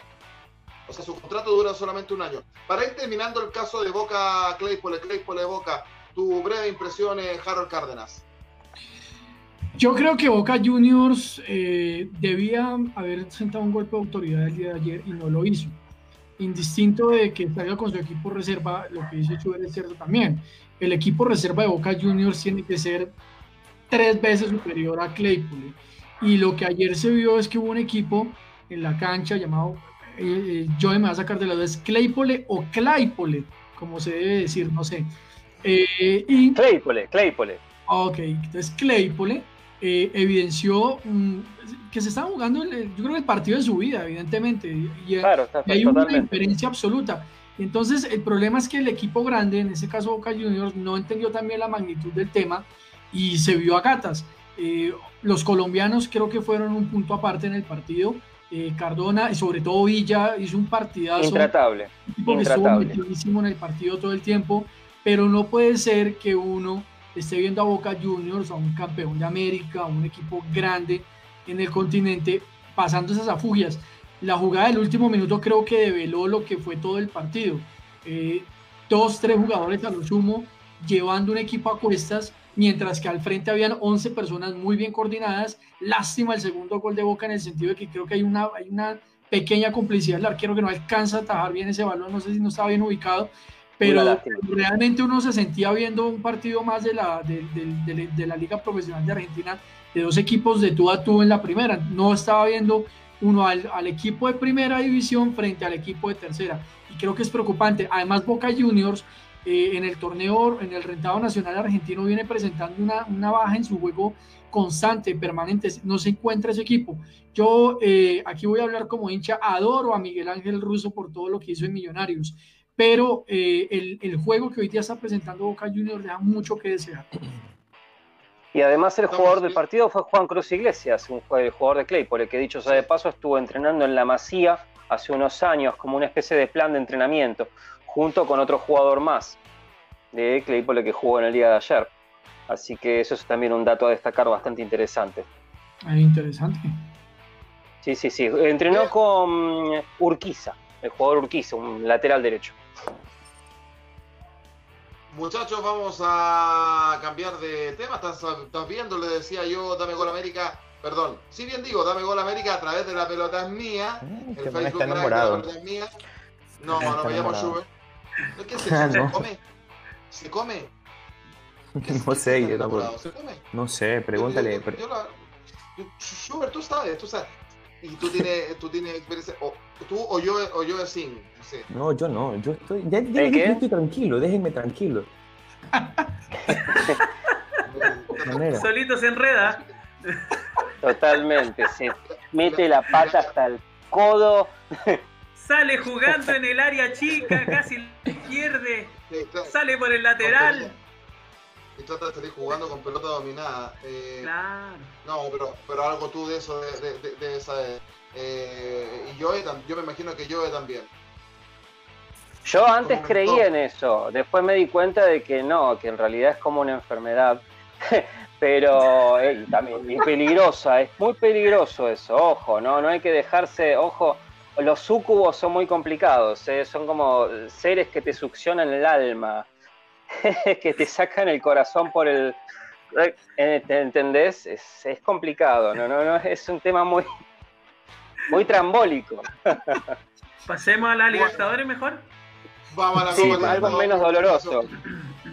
O sea, su contrato dura solamente un año. Para ir terminando el caso de Boca Claypole, Claypole Boca, tu breve impresión, Harold Cárdenas. Yo creo que Boca Juniors eh, debía haber sentado un golpe de autoridad el día de ayer y no lo hizo. Indistinto de que salga con su equipo reserva, lo que dice Chuber es cierto también. El equipo reserva de Boca Juniors tiene que ser tres veces superior a Claypool. Y lo que ayer se vio es que hubo un equipo en la cancha llamado eh, yo me voy a sacar de lado, es Claypole o Claypole, como se debe decir, no sé. Eh, y, Claypole, Claypole. Ok, entonces Claypole eh, evidenció mm, que se estaba jugando, yo creo que el partido de su vida, evidentemente, y, claro, hay una diferencia absoluta. Entonces, el problema es que el equipo grande, en este caso Boca Juniors, no entendió también la magnitud del tema y se vio a gatas. Eh, los colombianos creo que fueron un punto aparte en el partido. Eh, Cardona y sobre todo Villa hizo un partidazo. Intratable. Un estuvo en el partido todo el tiempo, pero no puede ser que uno esté viendo a Boca Juniors, a un campeón de América, a un equipo grande en el continente, pasando esas afugias. La jugada del último minuto creo que develó lo que fue todo el partido. Eh, dos, tres jugadores a lo sumo llevando un equipo a cuestas, mientras que al frente habían 11 personas muy bien coordinadas. Lástima el segundo gol de Boca en el sentido de que creo que hay una, hay una pequeña complicidad del arquero que no alcanza a atajar bien ese balón, no sé si no estaba bien ubicado, pero realmente uno se sentía viendo un partido más de la, de, de, la Liga Profesional de Argentina, de dos equipos de tú a tú en la primera, no estaba viendo uno al, al, equipo de primera división frente al equipo de tercera. Y creo que es preocupante. Además, Boca Juniors eh, en el torneo, en el rentado nacional argentino, viene presentando una, una, baja en su juego constante, permanente. No se encuentra ese equipo. Yo eh, aquí voy a hablar como hincha, adoro a Miguel Ángel Russo por todo lo que hizo en Millonarios, pero eh, el, el, juego que hoy día está presentando Boca Juniors deja mucho que desear. Y además el jugador del partido fue Juan Cruz Iglesias, un, el jugador de Clay, por el que dicho sea de paso estuvo entrenando en la Masía hace unos años como una especie de plan de entrenamiento junto con otro jugador más de Claypole que jugó en el día de ayer. Así que eso es también un dato a destacar bastante interesante. Ah, interesante. Sí, sí, sí. Entrenó con Urquiza, el jugador Urquiza, un lateral derecho. Muchachos, vamos a cambiar de tema. Estás, viendo, le decía yo, Dame Gol América. Perdón, si bien digo, Dame Gol América a través de la pelota es mía. el Facebook está enamorado. La pelota es mía. No, no me llamo Schubert. ¿Qué es eso? ¿Se come? ¿Se come? No sé, yo tampoco. ¿Se come? No sé, pregúntale. Yo, yo, tú sabes, tú sabes. Y tú tienes, tú tienes experiencia, o tú o yo, o yo así, no sé. No, yo no, yo estoy, ya, ya ¿Eh, estoy tranquilo, déjenme tranquilo. Solito se enreda. Totalmente, se mete la pata hasta el codo sale jugando en el área chica, casi pierde, sale por el lateral. Y trata de salir jugando con pelota dominada. Eh, claro. No, pero, pero algo tú de eso de, de, esa. Eh, y yo, yo me imagino que yo también. Yo antes creía en eso, después me di cuenta de que no, que en realidad es como una enfermedad, pero eh, también peligrosa, es muy peligroso eso, ojo, no, no hay que dejarse, ojo, los sucubos son muy complicados, ¿eh? son como seres que te succionan el alma, que te sacan el corazón por el... ¿te ¿Entendés? Es, es, complicado, ¿no? No, no, es un tema muy, muy trambólico. Pasemos a la Libertadores mejor. Vamos a la sí, algo menos doloroso.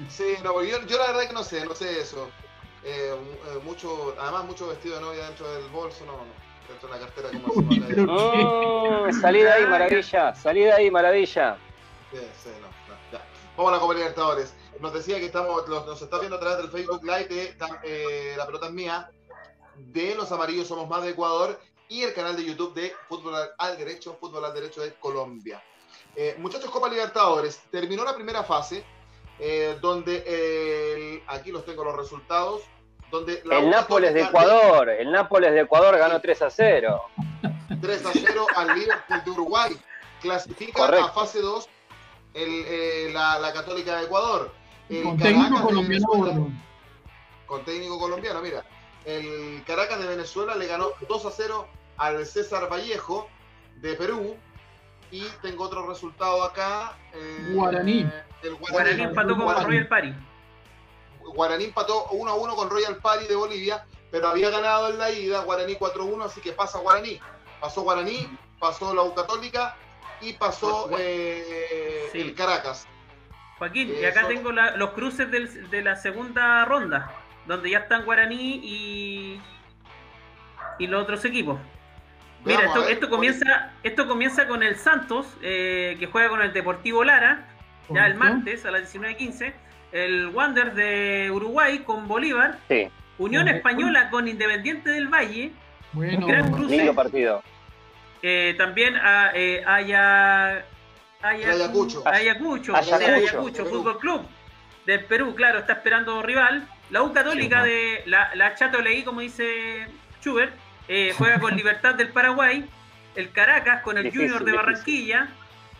Sí, no, yo, yo, la verdad que no sé, no sé eso. Eh, eh, mucho, además mucho vestido de novia dentro del bolso, no, no dentro de la cartera como se oh, salí de ahí, maravilla, salí de ahí, maravilla. Sí, sí, no, ya. Vamos a la Copa Libertadores. Nos decía que estamos, nos está viendo a través del Facebook Live de eh, La Pelota es Mía, de Los Amarillos Somos Más de Ecuador y el canal de YouTube de Fútbol al Derecho, Fútbol al Derecho de Colombia. Eh, muchachos, Copa Libertadores, terminó la primera fase, eh, donde aquí los tengo los resultados el Nápoles de Ecuador, el Nápoles de Ecuador ganó 3 a 0. 3 a 0 al Liverpool de Uruguay. Clasifica a fase 2 eh, la, Católica de Ecuador. Con técnico colombiano. con técnico colombiano, mira. El Caracas de Venezuela le ganó 2 a 0 al César Vallejo de Perú. Y tengo otro resultado acá. Eh, Guaraní. El Guaraní, Guaraní empató con Royal Party. Guaraní empató 1 a 1 con Royal Party de Bolivia, pero había ganado en la ida Guaraní 4 a 1, así que pasa Guaraní. Pasó Guaraní, pasó la U Católica y pasó eh, el Caracas. Joaquín, y acá tengo los cruces de la segunda ronda, donde ya están Guaraní y, y los otros equipos. Mira, esto, comienza, esto comienza con el Santos, eh, que juega con el Deportivo Lara, ya el martes a las 19.15 el Wander de Uruguay con Bolívar, Unión Española con Independiente del Valle, bueno, gran cruce. partido. Eh, también a, eh, Aya, Ayacucho, Ayacucho, Ayacucho, Fútbol Club del Perú, claro, está esperando rival. La U Católica de la, la Chato Leí, como dice Schubert, eh, juega con Libertad del Paraguay. El Caracas con el Junior de Barranquilla,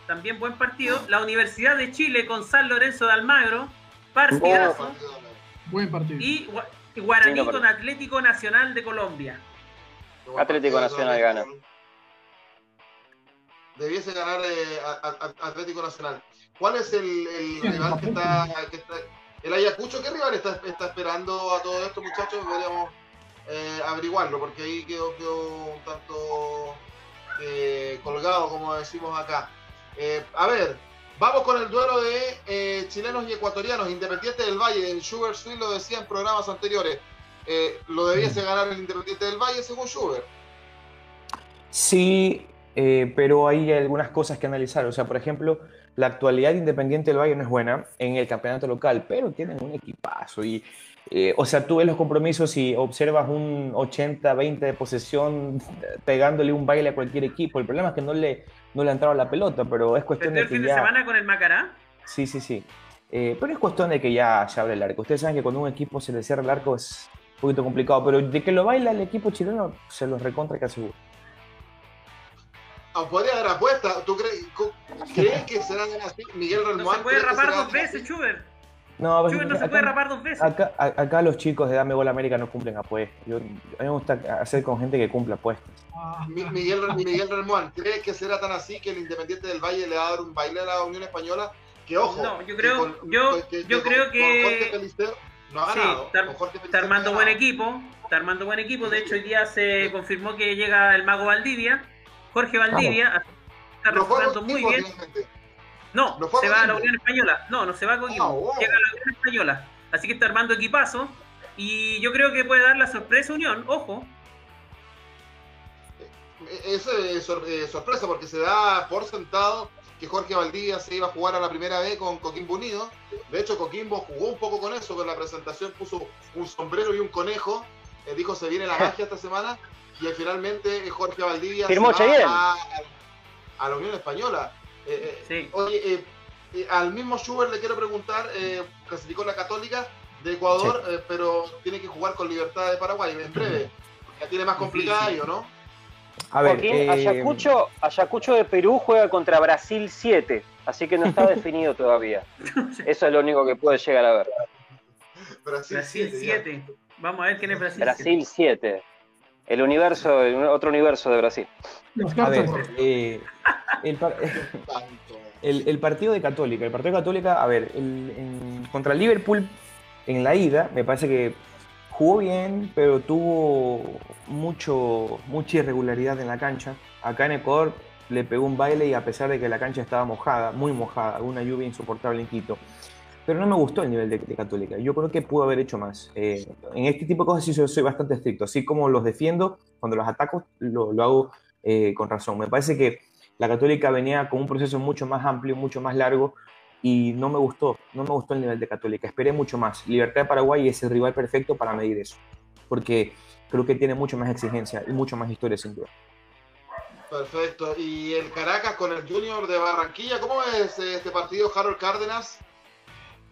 también buen partido. La Universidad de Chile con San Lorenzo de Almagro. Partidazo. Buen partido. Y Guaraní con Atlético Nacional de Colombia. Atlético Nacional gana. Debiese ganar eh, Atlético Nacional. ¿Cuál es el, rival que está, El Ayacucho, ¿qué rival está, esperando a todo esto, muchachos? Podríamos eh, averiguarlo, porque ahí quedó, un tanto eh, colgado, como decimos acá. a ver, vamos con el duelo de chilenos y ecuatorianos. Independiente del Valle, en Sugar Sweet lo decía en programas anteriores. lo debiese ganar el Independiente del Valle según Sugar. Sí, pero hay algunas cosas que analizar. O sea, por ejemplo, la actualidad Independiente del Valle no es buena en el campeonato local, pero tienen un equipazo. Y, eh, o sea, tú ves los compromisos y observas un 80-20 de posesión pegándole un baile a cualquier equipo. El problema es que no le, no le ha entrado la pelota, pero es cuestión de que. el de semana con el Macará? Sí, sí, sí. Eh, pero es cuestión de que ya se abre el arco. Ustedes saben que cuando un equipo se le cierra el arco es un poquito complicado, pero de que lo baila el equipo chileno, se los recontra que aseguro. Ah, podría dar apuesta. ¿Tú crees, crees que será así? Miguel Relmuán? No se puede rapar dos veces, Chuber. No, pues, no se puede rapar dos veces. Acá, acá, los chicos de Dame Gol América no cumplen apuestas. Yo, a mí me gusta hacer con gente que cumple apuestas. Ah. Miguel, Miguel Relmuán, ¿crees que será tan así que el Independiente del Valle le va a dar un baile a la Unión Española? Que ojo, no, yo creo, que yo, yo creo que. no ha ganado. Sí, está, armando buen equipo. Está armando buen equipo. De hecho, hoy día se confirmó que llega el Mago Valdivia Jorge Valdivia está resultando muy bien. No, se va a la Unión Española. No, no se va a Coquimbo. Ah, llega a la Unión Española. Así que está armando equipazo. Y yo creo que puede dar la sorpresa Unión, ojo. Eh, eso es eh, sorpresa porque se da por sentado que Jorge Valdivia se iba a jugar a la primera vez con Coquimbo Unido. De hecho, Coquimbo jugó un poco con eso, con la presentación puso un sombrero y un conejo. Eh, dijo, se viene la magia esta semana y finalmente Jorge Valdivia Firmó se va a, la Unión Española. Eh, eh, oye, eh, al mismo Schubert le quiero preguntar, clasificó la Católica de Ecuador, pero tiene que jugar con Libertad de Paraguay en breve. Ya tiene más complicado, ¿no? A ver, Ayacucho, Ayacucho de Perú juega contra Brasil 7, así que no está definido todavía. Eso es lo único que puede llegar a ver. Brasil 7. Vamos a ver quién es Brasil. Brasil 7. El universo, otro universo de Brasil. A ver, eh, el, partido de Católica, el partido de Católica, a ver, contra el Liverpool en la ida, me parece que jugó bien, pero tuvo mucho, mucha irregularidad en la cancha. Acá en Ecuador le pegó un baile y a pesar de que la cancha estaba mojada, muy mojada, una lluvia insoportable en Quito, pero no me gustó el nivel de, Católica. Yo creo que pudo haber hecho más. Eh, en este tipo de cosas sí soy, bastante estricto. Así como los defiendo, cuando los ataco, lo, hago eh, con razón. Me parece que la Católica venía con un proceso mucho más amplio, mucho más largo, y no me gustó. No me gustó el nivel de Católica. Esperé mucho más. Libertad de Paraguay es el rival perfecto para medir eso. Porque creo que tiene mucho más exigencia y mucho más historia sin duda. Perfecto. Y el Caracas con el Junior de Barranquilla, ¿cómo es este partido, Harold Cárdenas?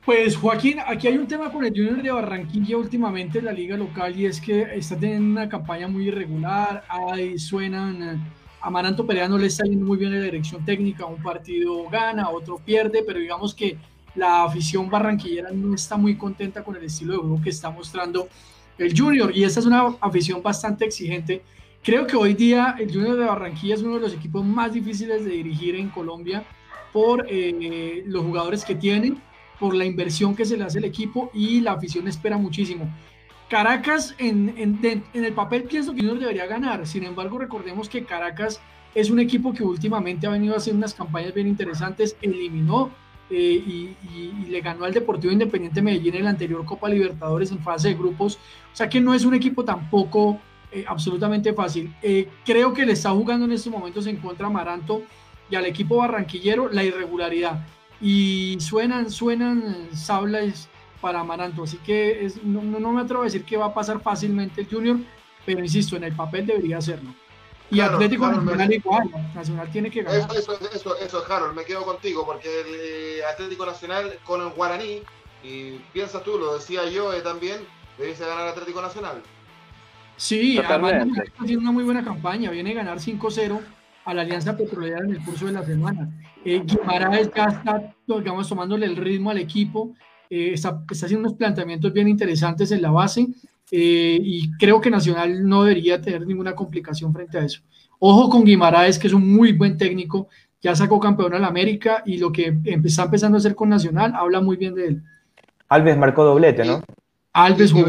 Pues Joaquín, aquí hay un tema con el Junior de Barranquilla últimamente en la liga local y es que está teniendo una campaña muy irregular, ahí suenan, a Maranto Perea no le está yendo muy bien en la dirección técnica, un partido gana, otro pierde, pero digamos que la afición barranquillera no está muy contenta con el estilo de juego que está mostrando el Junior. Y esta es una afición bastante exigente. Creo que hoy día el Junior de Barranquilla es uno de los equipos más difíciles de dirigir en Colombia por eh, los jugadores que tienen por la inversión que se le hace al equipo y la afición espera muchísimo. Caracas en, en, el papel pienso que Junior debería ganar, sin embargo recordemos que Caracas es un equipo que últimamente ha venido a hacer unas campañas bien interesantes, eliminó eh, y, le ganó al Deportivo Independiente Medellín en la anterior Copa Libertadores en fase de grupos, o sea que no es un equipo tampoco eh, absolutamente fácil. Eh, creo que le está jugando en estos momentos en contra a Maranto y al equipo barranquillero la irregularidad y suenan, suenan sables para Amaranto, así que no, no, me atrevo a decir que va a pasar fácilmente el Junior, pero insisto, en el papel debería hacerlo. Y Atlético Nacional igual, Nacional tiene que ganar. Eso, eso, eso, Harold, me quedo contigo, porque el eh, Atlético Nacional con el Guaraní, y piensas tú, lo decía yo eh, también, debe ganar Atlético Nacional. Sí, además está haciendo una muy buena campaña, viene a ganar 5-0 a la Alianza Petrolera en el curso de la semana. Eh, Guimaraes ya está, digamos, tomándole el ritmo al equipo eh, está, haciendo unos planteamientos bien interesantes en la base eh, y creo que Nacional no debería tener ninguna complicación frente a eso. Ojo con Guimaraes, que es un muy buen técnico, ya sacó campeón al América y lo que está empezando a hacer con Nacional habla muy bien de él. Alves marcó doblete, ¿no? Alves voy,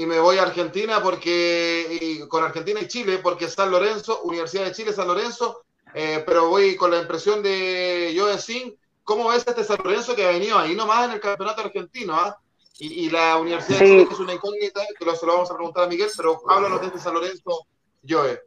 y me voy a Argentina porque con Argentina y Chile, porque San Lorenzo, Universidad de Chile, San Lorenzo, eh, pero voy con la impresión de Joe Sin. ¿Cómo ves este San Lorenzo que ha venido ahí nomás en el campeonato argentino? ¿ah? Y, la Universidad de Chile, que es una incógnita, que lo, se lo vamos a preguntar a Miguel, pero háblanos de este San Lorenzo, Joe.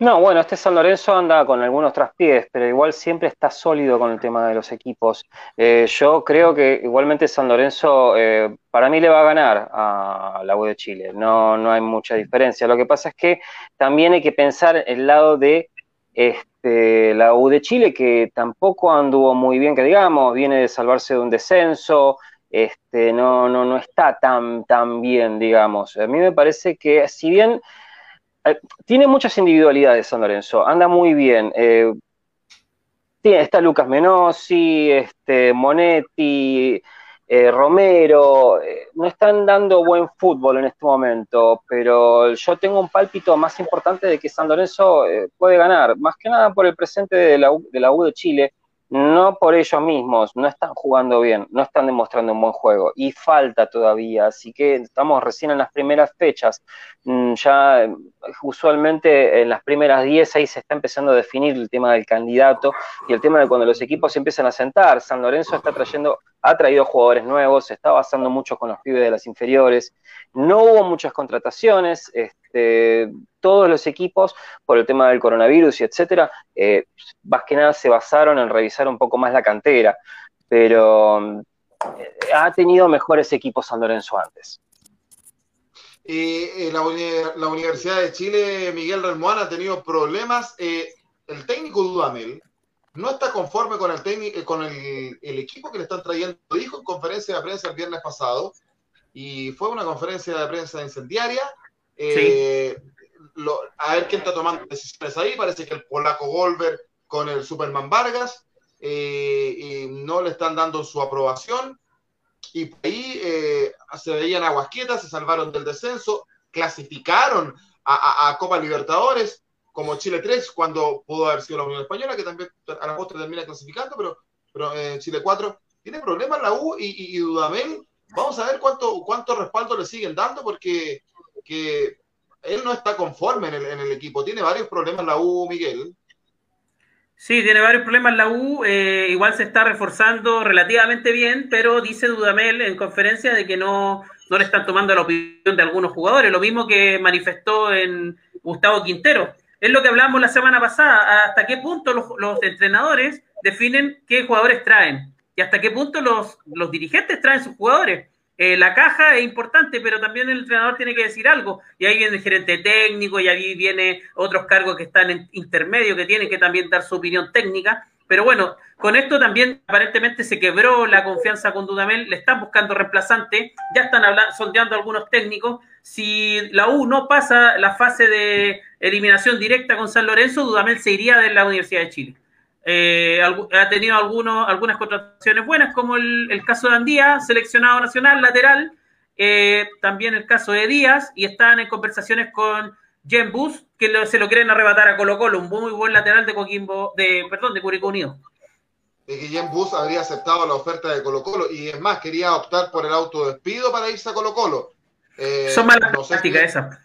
No, bueno, este San Lorenzo anda con algunos traspiés, pero igual siempre está sólido con el tema de los equipos. Eh, yo creo que igualmente San Lorenzo eh, para mí le va a ganar a la U de Chile, no, no hay mucha diferencia. Lo que pasa es que también hay que pensar el lado de este, la U de Chile, que tampoco anduvo muy bien, que digamos, viene de salvarse de un descenso, este, no, no, no está tan, tan bien, digamos. A mí me parece que si bien eh, tiene muchas individualidades San Lorenzo, anda muy bien. Eh, está Lucas Menossi, este, Monetti, eh, Romero, no están dando buen fútbol en este momento, pero yo tengo un pálpito más importante de que San Lorenzo puede ganar, más que nada por el presente de la, de la U de Chile, no por ellos mismos, no están jugando bien, no están demostrando un buen juego y falta todavía, así que estamos recién en las primeras fechas, mm, ya eh, usualmente en las primeras 10 ahí se está empezando a definir el tema del candidato y el tema de cuando los equipos empiezan a sentar, San Lorenzo está trayendo, ha traído jugadores nuevos, se está basando mucho con los pibes de las inferiores, no hubo muchas contrataciones, este, todos los equipos, por el tema del coronavirus y etcétera, eh, más que nada se basaron en revisar un poco más la cantera, pero eh, ha tenido mejores equipos San Lorenzo antes. Eh, la, Universidad de Chile, Miguel Relmuán, ha tenido problemas. El técnico Dudamel no está conforme con el técnico, con el, equipo que le están trayendo. Dijo en conferencia de prensa el viernes pasado, y fue una conferencia de prensa incendiaria. Eh, a ver quién está tomando decisiones ahí. Parece que el polaco Golver con el Superman Vargas eh, no le están dando su aprobación. Y ahí eh, se veían aguas quietas, se salvaron del descenso, clasificaron a, Copa Libertadores como Chile 3 cuando pudo haber sido la Unión Española, que también a la postre termina clasificando, pero, pero Chile 4 tiene problemas la U y, y, Dudamel. Vamos a ver cuánto, cuánto respaldo le siguen dando, porque que él no está conforme en el, en el equipo. Tiene varios problemas la U, Miguel. Sí, tiene varios problemas la U, eh, igual se está reforzando relativamente bien, pero dice Dudamel en conferencia de que no, no le están tomando la opinión de algunos jugadores, lo mismo que manifestó en Gustavo Quintero. Es lo que hablamos la semana pasada, hasta qué punto los, los entrenadores definen qué jugadores traen y hasta qué punto los, los dirigentes traen sus jugadores. Eh, la caja es importante, pero también el entrenador tiene que decir algo. Y ahí viene el gerente técnico, y ahí viene otros cargos que están en intermedio, que tienen que también dar su opinión técnica. Pero bueno, con esto también aparentemente se quebró la confianza con Dudamel, le están buscando reemplazante, ya están hablando, sondeando algunos técnicos. Si la U no pasa la fase de eliminación directa con San Lorenzo, Dudamel se iría de la Universidad de Chile. Eh, ha tenido algunos, algunas contrataciones buenas, como el, caso de Andía, seleccionado nacional, lateral, eh, también el caso de Díaz, y están en conversaciones con Jen Bus, que se lo quieren arrebatar a Colo Colo, un muy buen lateral de Coquimbo, de, perdón, de Curicó Unido. De que Jen Bus habría aceptado la oferta de Colo Colo, y es más, quería optar por el autodespido para irse a Colo Colo. Eh, Son malas prácticas esas.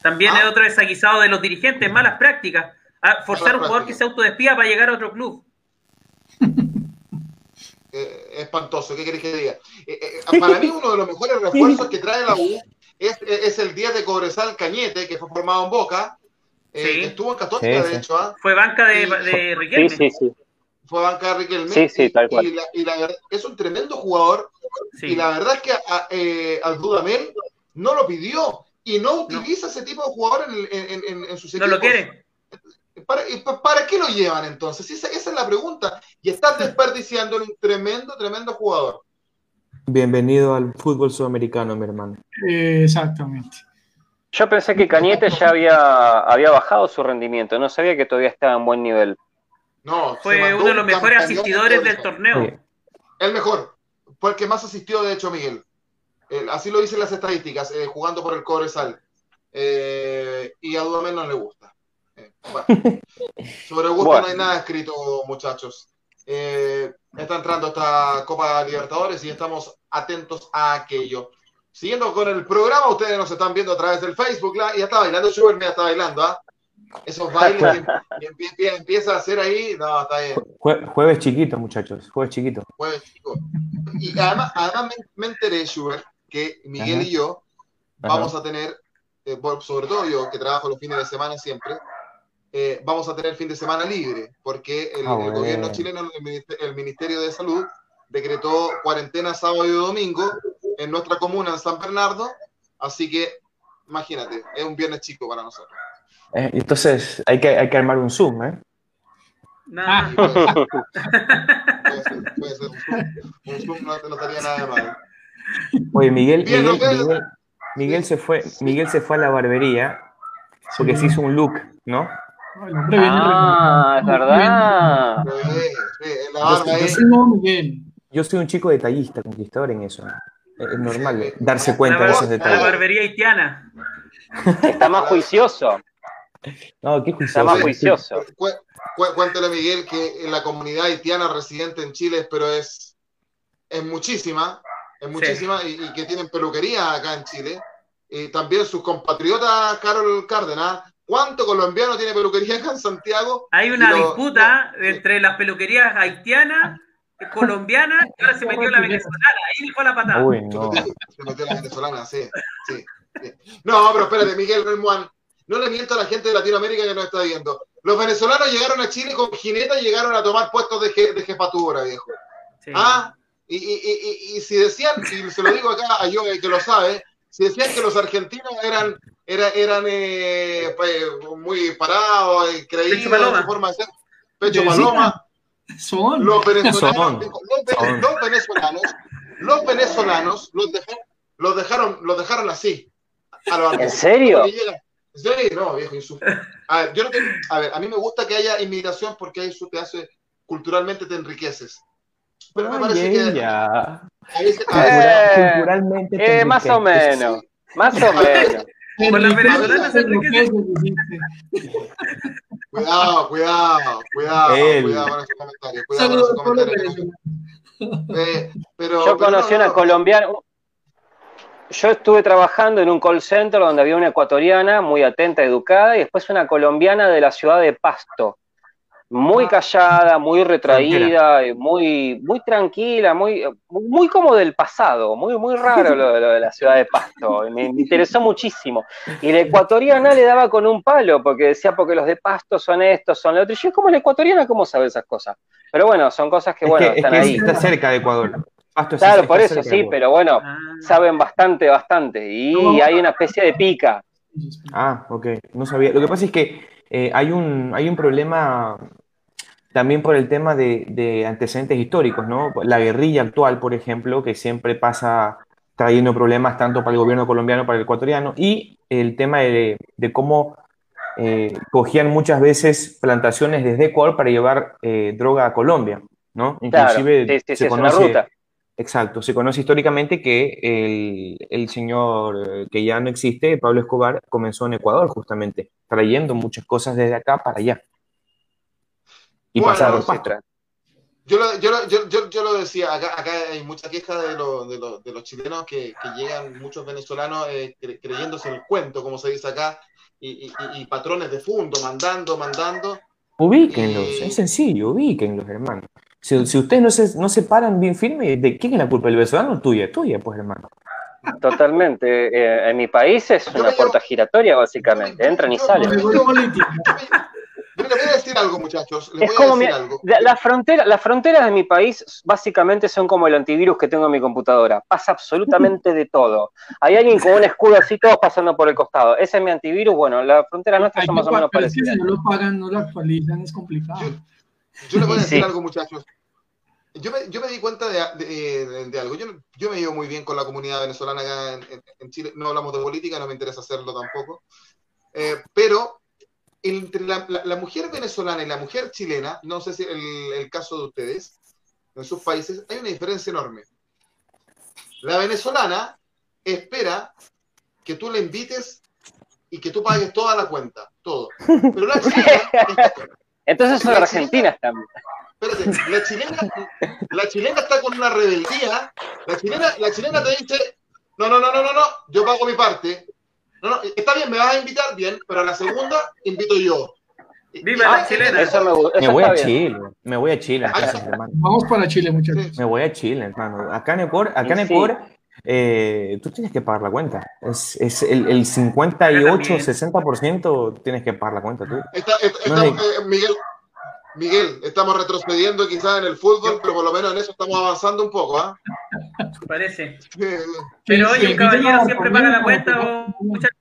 También es ¿Ah? otro desaguisado de los dirigentes, malas prácticas a forzar a un jugador que se autodespida para llegar a otro club. Eh, espantoso, ¿qué querés que diga? Eh, eh, para mí uno de los mejores refuerzos que trae la U es, el día de Cobresal Cañete, que fue formado en Boca, estuvo en Católica, de hecho. ¿ah? Fue banca de, de Riquelme. Sí, sí, Fue banca de Riquelme. Sí, sí, tal cual. Y, la, verdad, es un tremendo jugador. Y la verdad es que al Dudamel no lo pidió y no utiliza ese tipo de jugador en, en, en, sus equipos. No lo quiere. ¿Para, qué lo llevan entonces? Esa, esa es la pregunta. Y están desperdiciando un tremendo, tremendo jugador. Bienvenido al fútbol sudamericano, mi hermano. exactamente. Yo pensé que Cañete ya había, había bajado su rendimiento, no sabía que todavía estaba en buen nivel. No, fue uno de los mejores asistidores del torneo. El mejor, porque más asistió, de hecho, Miguel. así lo dicen las estadísticas, eh, jugando por el Cobresal. Eh, y a Dudamel no le gusta. Eh, sobre gusto no hay nada escrito, muchachos. está entrando esta Copa Libertadores y estamos atentos a aquello. Siguiendo con el programa, ustedes nos están viendo a través del Facebook y ya está bailando, Schubert ya está bailando, ¿ah? Esos bailes que empieza a hacer ahí, no, está bien. jueves chiquito, muchachos, jueves chiquito. Jueves chiquito. Y además, además me, enteré, Schubert, que Miguel y yo vamos a tener, eh, sobre todo yo que trabajo los fines de semana siempre, eh, vamos a tener fin de semana libre, porque el, ah, gobierno chileno, el Ministerio de Salud, decretó cuarentena sábado y domingo en nuestra comuna en San Bernardo, así que imagínate, es un viernes chico para nosotros. Eh, entonces hay que, hay que armar un Zoom, ¿eh? No. Ah. Puede, ser, puede ser, un Zoom. Un Zoom no, no estaría nada de mal. Oye, Miguel, Miguel, Miguel, se fue, Miguel se fue a la barbería porque se hizo un look, ¿no? Ah, es verdad. Sí, la barba Yo soy un chico detallista, conquistador en eso. Es normal darse cuenta de esos detalles. La barbería haitiana. Está más juicioso. No, qué juicioso. Está más juicioso. cuéntale, Miguel, que en la comunidad haitiana residente en Chile, pero es, es muchísima, es muchísima, y, que tienen peluquería acá en Chile. Y también sus compatriotas, Carol Cárdenas. ¿Cuánto colombiano tiene peluquería acá en Santiago? Hay una disputa entre las peluquerías haitianas colombianas y ahora se metió la venezolana. Ahí dejó la patada. Se metió la venezolana, sí, sí, No, pero espérate, Miguel Remuán no le miento a la gente de Latinoamérica que nos está viendo. Los venezolanos llegaron a Chile con jineta y llegaron a tomar puestos de, de jefatura, viejo. Ah, y, si decían, y se lo digo acá a yo que lo sabe, si decían que los argentinos eran, eran eh, pues, muy parados, y creídos en su forma de ser, pecho paloma, son. Los venezolanos, Los, venezolanos, los venezolanos los dejaron, los dejaron, así. ¿En serio? Sí, no, viejo, A ver, yo no a ver, a mí me gusta que haya inmigración porque eso te hace, culturalmente te enriqueces. Pero me parece que. Ya. Eh, culturalmente te eh, Más o menos. Más o menos. Con las venezolanas se Cuidado, cuidado, cuidado, cuidado con esos comentarios. Cuidado con esos comentarios. Eh, pero, Yo conocí una colombiana, yo estuve trabajando en un call center donde había una ecuatoriana muy atenta, educada, y después una colombiana de la ciudad de Pasto, muy ah. callada, muy retraída, muy, muy tranquila, muy, muy como del pasado, muy, muy raro lo, de la ciudad de Pasto, me, interesó muchísimo. Y la ecuatoriana le daba con un palo, porque decía, porque los de Pasto son estos, son los otros. Y yo, como la ecuatoriana, ¿cómo sabe esas cosas? Pero bueno, son cosas que, bueno, están ahí. Está cerca de Ecuador claro, por eso sí, pero bueno, ah. saben bastante, bastante. Y hay una especie de pica. Ah, ok, no sabía. Lo que pasa es que eh, hay, un, hay un problema también por el tema de, antecedentes históricos, ¿no? La guerrilla actual, por ejemplo, que siempre pasa trayendo problemas tanto para el gobierno colombiano como para el ecuatoriano, y el tema de, cómo eh, cogían muchas veces plantaciones desde Ecuador para llevar eh, droga a Colombia, ¿no? Inclusive se conoce, Exacto, se conoce históricamente que el, señor eh, que ya no existe, Pablo Escobar, comenzó en Ecuador justamente, trayendo muchas cosas desde acá para allá. Y pasaron yo lo, yo, yo, yo, lo decía, acá, hay mucha queja de, de, los chilenos que, llegan muchos venezolanos eh, creyéndose el cuento, como se dice acá, y, patrones de fondo, mandando, mandando. Ubíquenlos, es sencillo, ubíquenlos, hermano. Si, ustedes no se, no se paran bien firme, ¿de quién es la culpa? ¿El venezolano tuya? Tuya, pues, hermano. Totalmente. Eh, en mi país es una puerta giratoria, básicamente. Entran y salen. le voy a decir algo, muchachos. es como La, frontera, las fronteras de mi país básicamente son como el antivirus que tengo en mi computadora. Pasa absolutamente de todo. Hay alguien con un escudo así, todos pasando por el costado. Ese es mi antivirus. Bueno, las fronteras nuestras son más o menos parecidas. Si no lo pagan, no lo actualizan, es complicado. Yo les voy a decir algo, muchachos. Yo me, yo me, di cuenta de, de, algo. Yo, yo, me llevo muy bien con la comunidad venezolana acá en, Chile. No hablamos de política, no me interesa hacerlo tampoco. Eh, pero entre la, la, mujer venezolana y la mujer chilena, no sé si el, el caso de ustedes, en sus países, hay una diferencia enorme. La venezolana espera que tú le invites y que tú pagues toda la cuenta, todo. Pero la chilena... Entonces son argentinas también. Espérate, la chilena, la chilena está con una rebeldía. La chilena, la chilena te dice, no, no, no, no, no, no, yo pago mi parte. No, no, está bien, me vas a invitar bien, pero a la segunda invito yo. Viva la chilena. Eso me, me voy a Chile, me voy a Chile. Vamos para Chile, muchachos. Me voy a Chile, hermano. Acá en Ecuador, acá en Ecuador eh, tú tienes que pagar la cuenta. Es, es el, el 58-60% tienes que pagar la cuenta tú. Está, está, no es... eh, Miguel, Miguel, estamos retrocediendo quizás en el fútbol, pero por lo menos en eso estamos avanzando un poco, ¿ah? ¿eh? Parece. Pero oye, un caballero siempre paga la cuenta, o muchachos.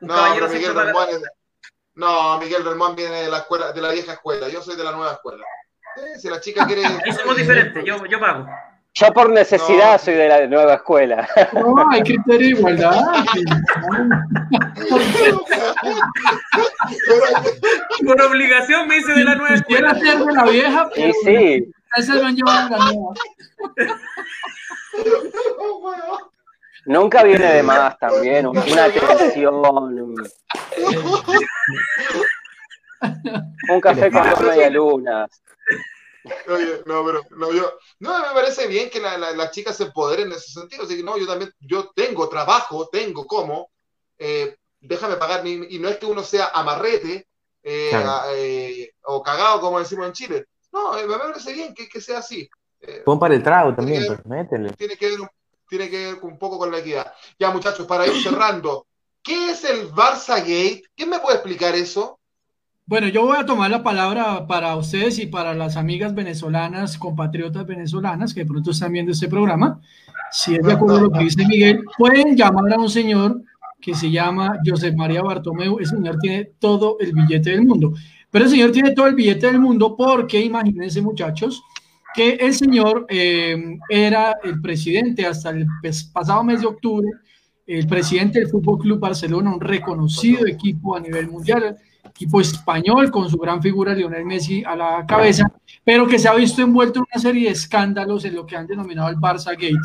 No, pero Miguel Relmuán es... No, Miguel Relmuán viene de la escuela, de la vieja escuela. Yo soy de la nueva escuela. Eh, si la chica quiere. Ahí somos diferentes, yo, yo pago. Yo por necesidad no. soy de la nueva escuela. No, hay criterio de igualdad. por obligación me hice de la nueva escuela. Ser de la vieja, pero sí, sí. ese lo han llevado a la nueva. Nunca viene de más también, una atención. Un, un café con media luna. Oye, no, pero no, yo, no, me parece bien que las la, la chicas se empoderen en ese sentido. Así que no, yo también, yo tengo trabajo, tengo cómo, eh, déjame pagar, mi, y no es que uno sea amarrete eh, claro. eh, o cagado, como decimos en Chile. No, me parece bien que, que sea así. Pon para el trago también, pues, métele. Tiene que, ver, tiene que ver un poco con la equidad. Ya, muchachos, para ir cerrando, ¿qué es el Barça Gate? ¿Quién me puede explicar eso? Bueno, yo voy a tomar la palabra para ustedes y para las amigas venezolanas, compatriotas venezolanas que de pronto están viendo este programa. Si es de acuerdo a lo que dice Miguel, pueden llamar a un señor que se llama José María Bartomeu. Ese señor tiene todo el billete del mundo. Pero el señor tiene todo el billete del mundo porque, imagínense muchachos, que el señor eh, era el presidente hasta el pasado mes de octubre, el presidente del Fútbol Club Barcelona, un reconocido equipo a nivel mundial equipo español con su gran figura Lionel Messi a la cabeza, pero que se ha visto envuelto en una serie de escándalos en lo que han denominado el Barça Gate.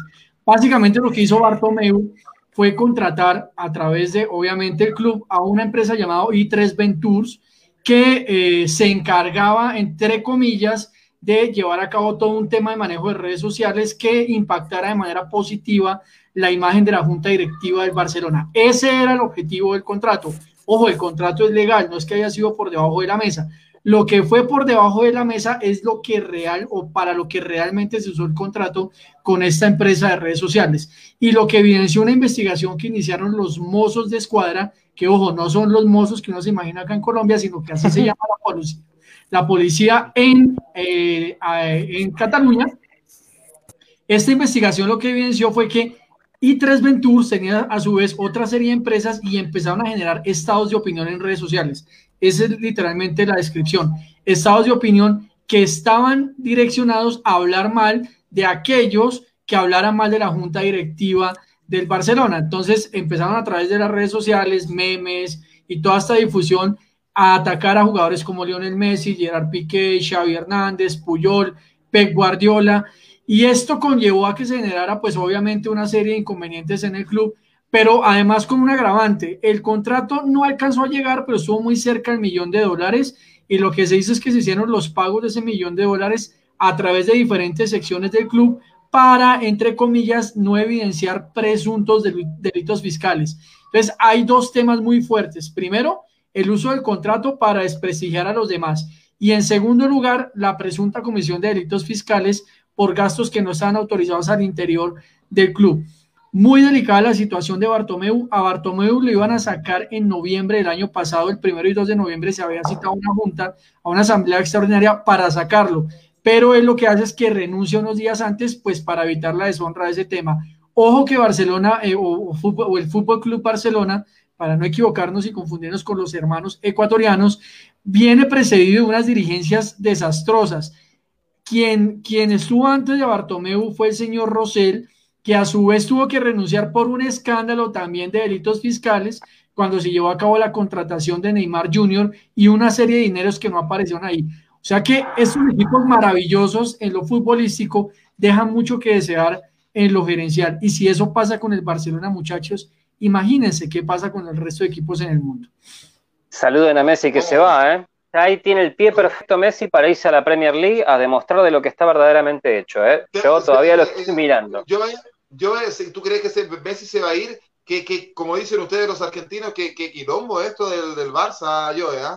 Básicamente lo que hizo Bartomeu fue contratar a través de, obviamente, el club a una empresa llamada i3 Ventures que eh, se encargaba, entre comillas, de llevar a cabo todo un tema de manejo de redes sociales que impactara de manera positiva la imagen de la junta directiva del Barcelona. Ese era el objetivo del contrato. Ojo, el contrato es legal, no es que haya sido por debajo de la mesa. Lo que fue por debajo de la mesa es lo que real o para lo que realmente se usó el contrato con esta empresa de redes sociales. Y lo que evidenció una investigación que iniciaron los mozos de escuadra, que ojo, no son los mozos que uno se imagina acá en Colombia, sino que así se llama la policía, la policía en, eh, en Cataluña. Esta investigación lo que evidenció fue que y Tres Ventures tenía a su vez otra serie de empresas y empezaron a generar estados de opinión en redes sociales. Esa es literalmente la descripción. Estados de opinión que estaban direccionados a hablar mal de aquellos que hablaran mal de la junta directiva del Barcelona. Entonces empezaron a través de las redes sociales, memes y toda esta difusión a atacar a jugadores como Lionel Messi, Gerard Piqué, Xavi Hernández, Puyol, Pep Guardiola y esto conllevó a que se generara, pues obviamente, una serie de inconvenientes en el club, pero además con un agravante. El contrato no alcanzó a llegar, pero estuvo muy cerca del millón de dólares. Y lo que se hizo es que se hicieron los pagos de ese millón de dólares a través de diferentes secciones del club para, entre comillas, no evidenciar presuntos delitos fiscales. Entonces, hay dos temas muy fuertes. Primero, el uso del contrato para desprestigiar a los demás. Y en segundo lugar, la presunta comisión de delitos fiscales por gastos que no estaban autorizados al interior del club. Muy delicada la situación de Bartomeu. A Bartomeu le iban a sacar en noviembre del año pasado, el primero y 2 de noviembre, se había citado una junta, a una asamblea extraordinaria para sacarlo. Pero él lo que hace es que renuncia unos días antes, pues para evitar la deshonra de ese tema. Ojo que Barcelona eh, o, o el Fútbol Club Barcelona, para no equivocarnos y confundirnos con los hermanos ecuatorianos, viene precedido de unas dirigencias desastrosas quien, quien estuvo antes de Bartomeu fue el señor Rosell, que a su vez tuvo que renunciar por un escándalo también de delitos fiscales cuando se llevó a cabo la contratación de Neymar Jr. y una serie de dineros que no aparecieron ahí. O sea que estos equipos maravillosos en lo futbolístico dejan mucho que desear en lo gerencial. Y si eso pasa con el Barcelona, muchachos, imagínense qué pasa con el resto de equipos en el mundo. Saluden a Messi que se va, ¿eh? Ahí tiene el pie perfecto Messi para irse a la Premier League a demostrar de lo que está verdaderamente hecho, ¿eh? Yo todavía lo estoy mirando. Yo, yo, ¿Tú crees que Messi se va a ir? Que, que, como dicen ustedes los argentinos, que, que quilombo esto del, del Barça, yo, ¿eh?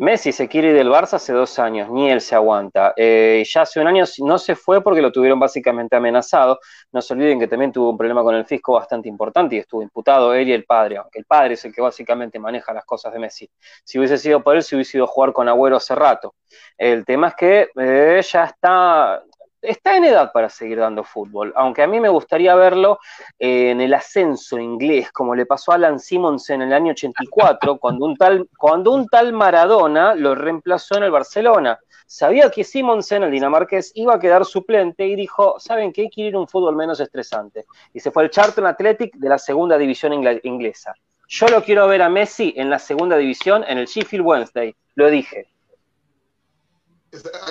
Messi se quiere ir del Barça hace dos años, ni él se aguanta. Eh, ya hace un año no se fue porque lo tuvieron básicamente amenazado. No se olviden que también tuvo un problema con el fisco bastante importante y estuvo imputado él y el padre, aunque el padre es el que básicamente maneja las cosas de Messi. Si hubiese sido por él, se hubiese ido a jugar con Agüero hace rato. El tema es que eh, ya está, está en edad para seguir dando fútbol, aunque a mí me gustaría verlo eh, en el ascenso inglés, como le pasó a Alan Simmons en el año 84, cuando un tal, cuando un tal Maradona lo reemplazó en el Barcelona. Sabía que Simonsen, el dinamarqués, iba a quedar suplente y dijo, ¿saben qué? Quiero ir a un fútbol menos estresante. Y se fue al Charlton Athletic de la segunda división inglesa. Yo lo quiero ver a Messi en la segunda división en el Sheffield Wednesday. Lo dije.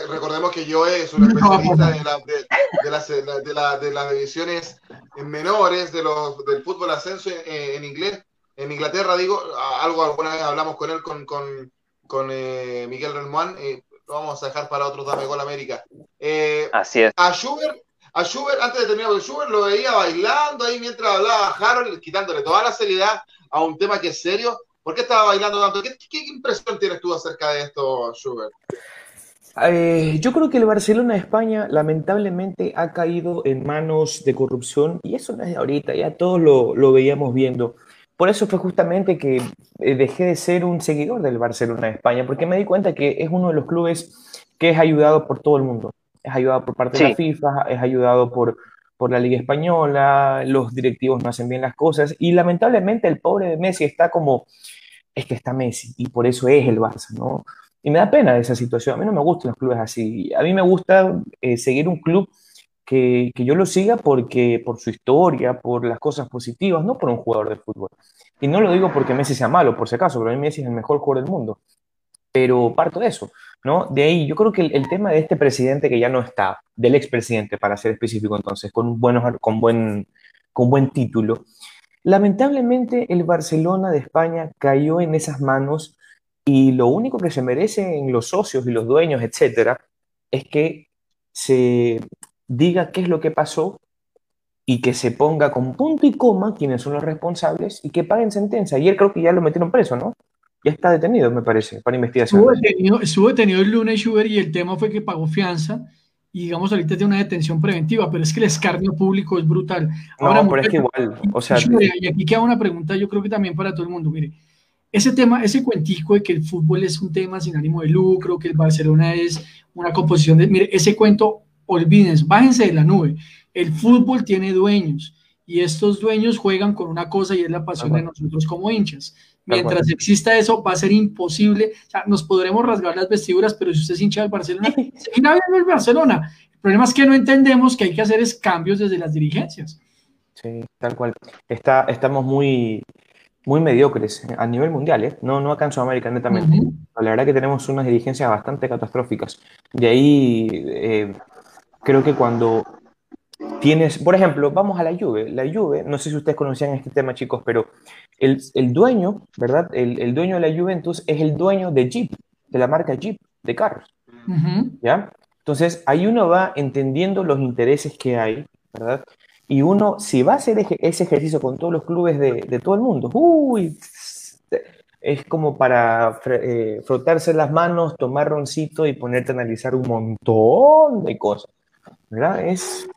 Recordemos que yo es un especialista de, las, divisiones menores de los, del fútbol ascenso en, inglés. En Inglaterra, digo, algo alguna vez hablamos con él, con, con, eh, Miguel Relmuán, eh, lo vamos a dejar para otros Dame Gol América. Eh, Así es. A Schubert, a Schubert, antes de terminar con Schubert, lo veía bailando ahí mientras hablaba Harold, quitándole toda la seriedad a un tema que es serio. ¿Por qué estaba bailando tanto? ¿Qué, qué impresión tienes tú acerca de esto, Schubert? Eh, yo creo que el Barcelona de España lamentablemente ha caído en manos de corrupción y eso no es de ahorita, ya todos lo, veíamos viendo. Por eso fue justamente que eh, dejé de ser un seguidor del Barcelona de España, porque me di cuenta que es uno de los clubes que es ayudado por todo el mundo. Es ayudado por parte de la FIFA, es ayudado por, por la Liga Española, los directivos no hacen bien las cosas y lamentablemente el pobre de Messi está como, es que está Messi y por eso es el Barça, ¿no? Y me da pena esa situación. A mí no me gustan los clubes así. A mí me gusta eh, seguir un club que, que, yo lo siga porque, por su historia, por las cosas positivas, no por un jugador de fútbol. Y no lo digo porque Messi sea malo, por si acaso, pero a mí Messi es el mejor jugador del mundo. Pero parto de eso, ¿no? De ahí, yo creo que el, tema de este presidente que ya no está, del expresidente, para ser específico entonces, con, buenos, con, buen, con buen título, lamentablemente el Barcelona de España cayó en esas manos y lo único que se merecen los socios y los dueños, etcétera, es que se diga qué es lo que pasó y que se ponga con punto y coma quiénes son los responsables y que paguen sentencia. Él creo que ya lo metieron preso, ¿no? Ya está detenido, me parece, para investigación. Estuvo detenido, el lunes Schubert y el tema fue que pagó fianza y digamos ahorita tiene una detención preventiva, pero es que el escarnio público es brutal. Ahora, no, pero es que igual, o sea... y aquí queda una pregunta, yo creo que también para todo el mundo, mire, ese tema, ese cuentico de que el fútbol es un tema sin ánimo de lucro, que el Barcelona es una composición de, mire, ese cuento, olvídense, bájense de la nube. El fútbol tiene dueños y estos dueños juegan con una cosa y es la pasión de nosotros como hinchas. Mientras exista eso, va a ser imposible. O sea, nos podremos rasgar las vestiduras, pero si usted es hincha del Barcelona, seguirá viendo el Barcelona. El problema es que no entendemos que hay que hacer es cambios desde las dirigencias. Sí, tal cual. Está, estamos muy, muy mediocres a nivel mundial, ¿eh? no, no acá en Sudamérica, netamente. La verdad que tenemos unas dirigencias bastante catastróficas. De ahí eh, creo que cuando tienes, por ejemplo, vamos a la Juve. La Juve, no sé si ustedes conocían este tema, chicos, pero el, el dueño, ¿verdad? El, el, dueño de la Juventus es el dueño de Jeep, de la marca Jeep, de carros. ¿Ya? Entonces, ahí uno va entendiendo los intereses que hay, ¿verdad? Y uno, si va a hacer ese ejercicio con todos los clubes de, todo el mundo, uy, es como para eh, frotarse las manos, tomar roncito y ponerte a analizar un montón de cosas. ¿Verdad? Es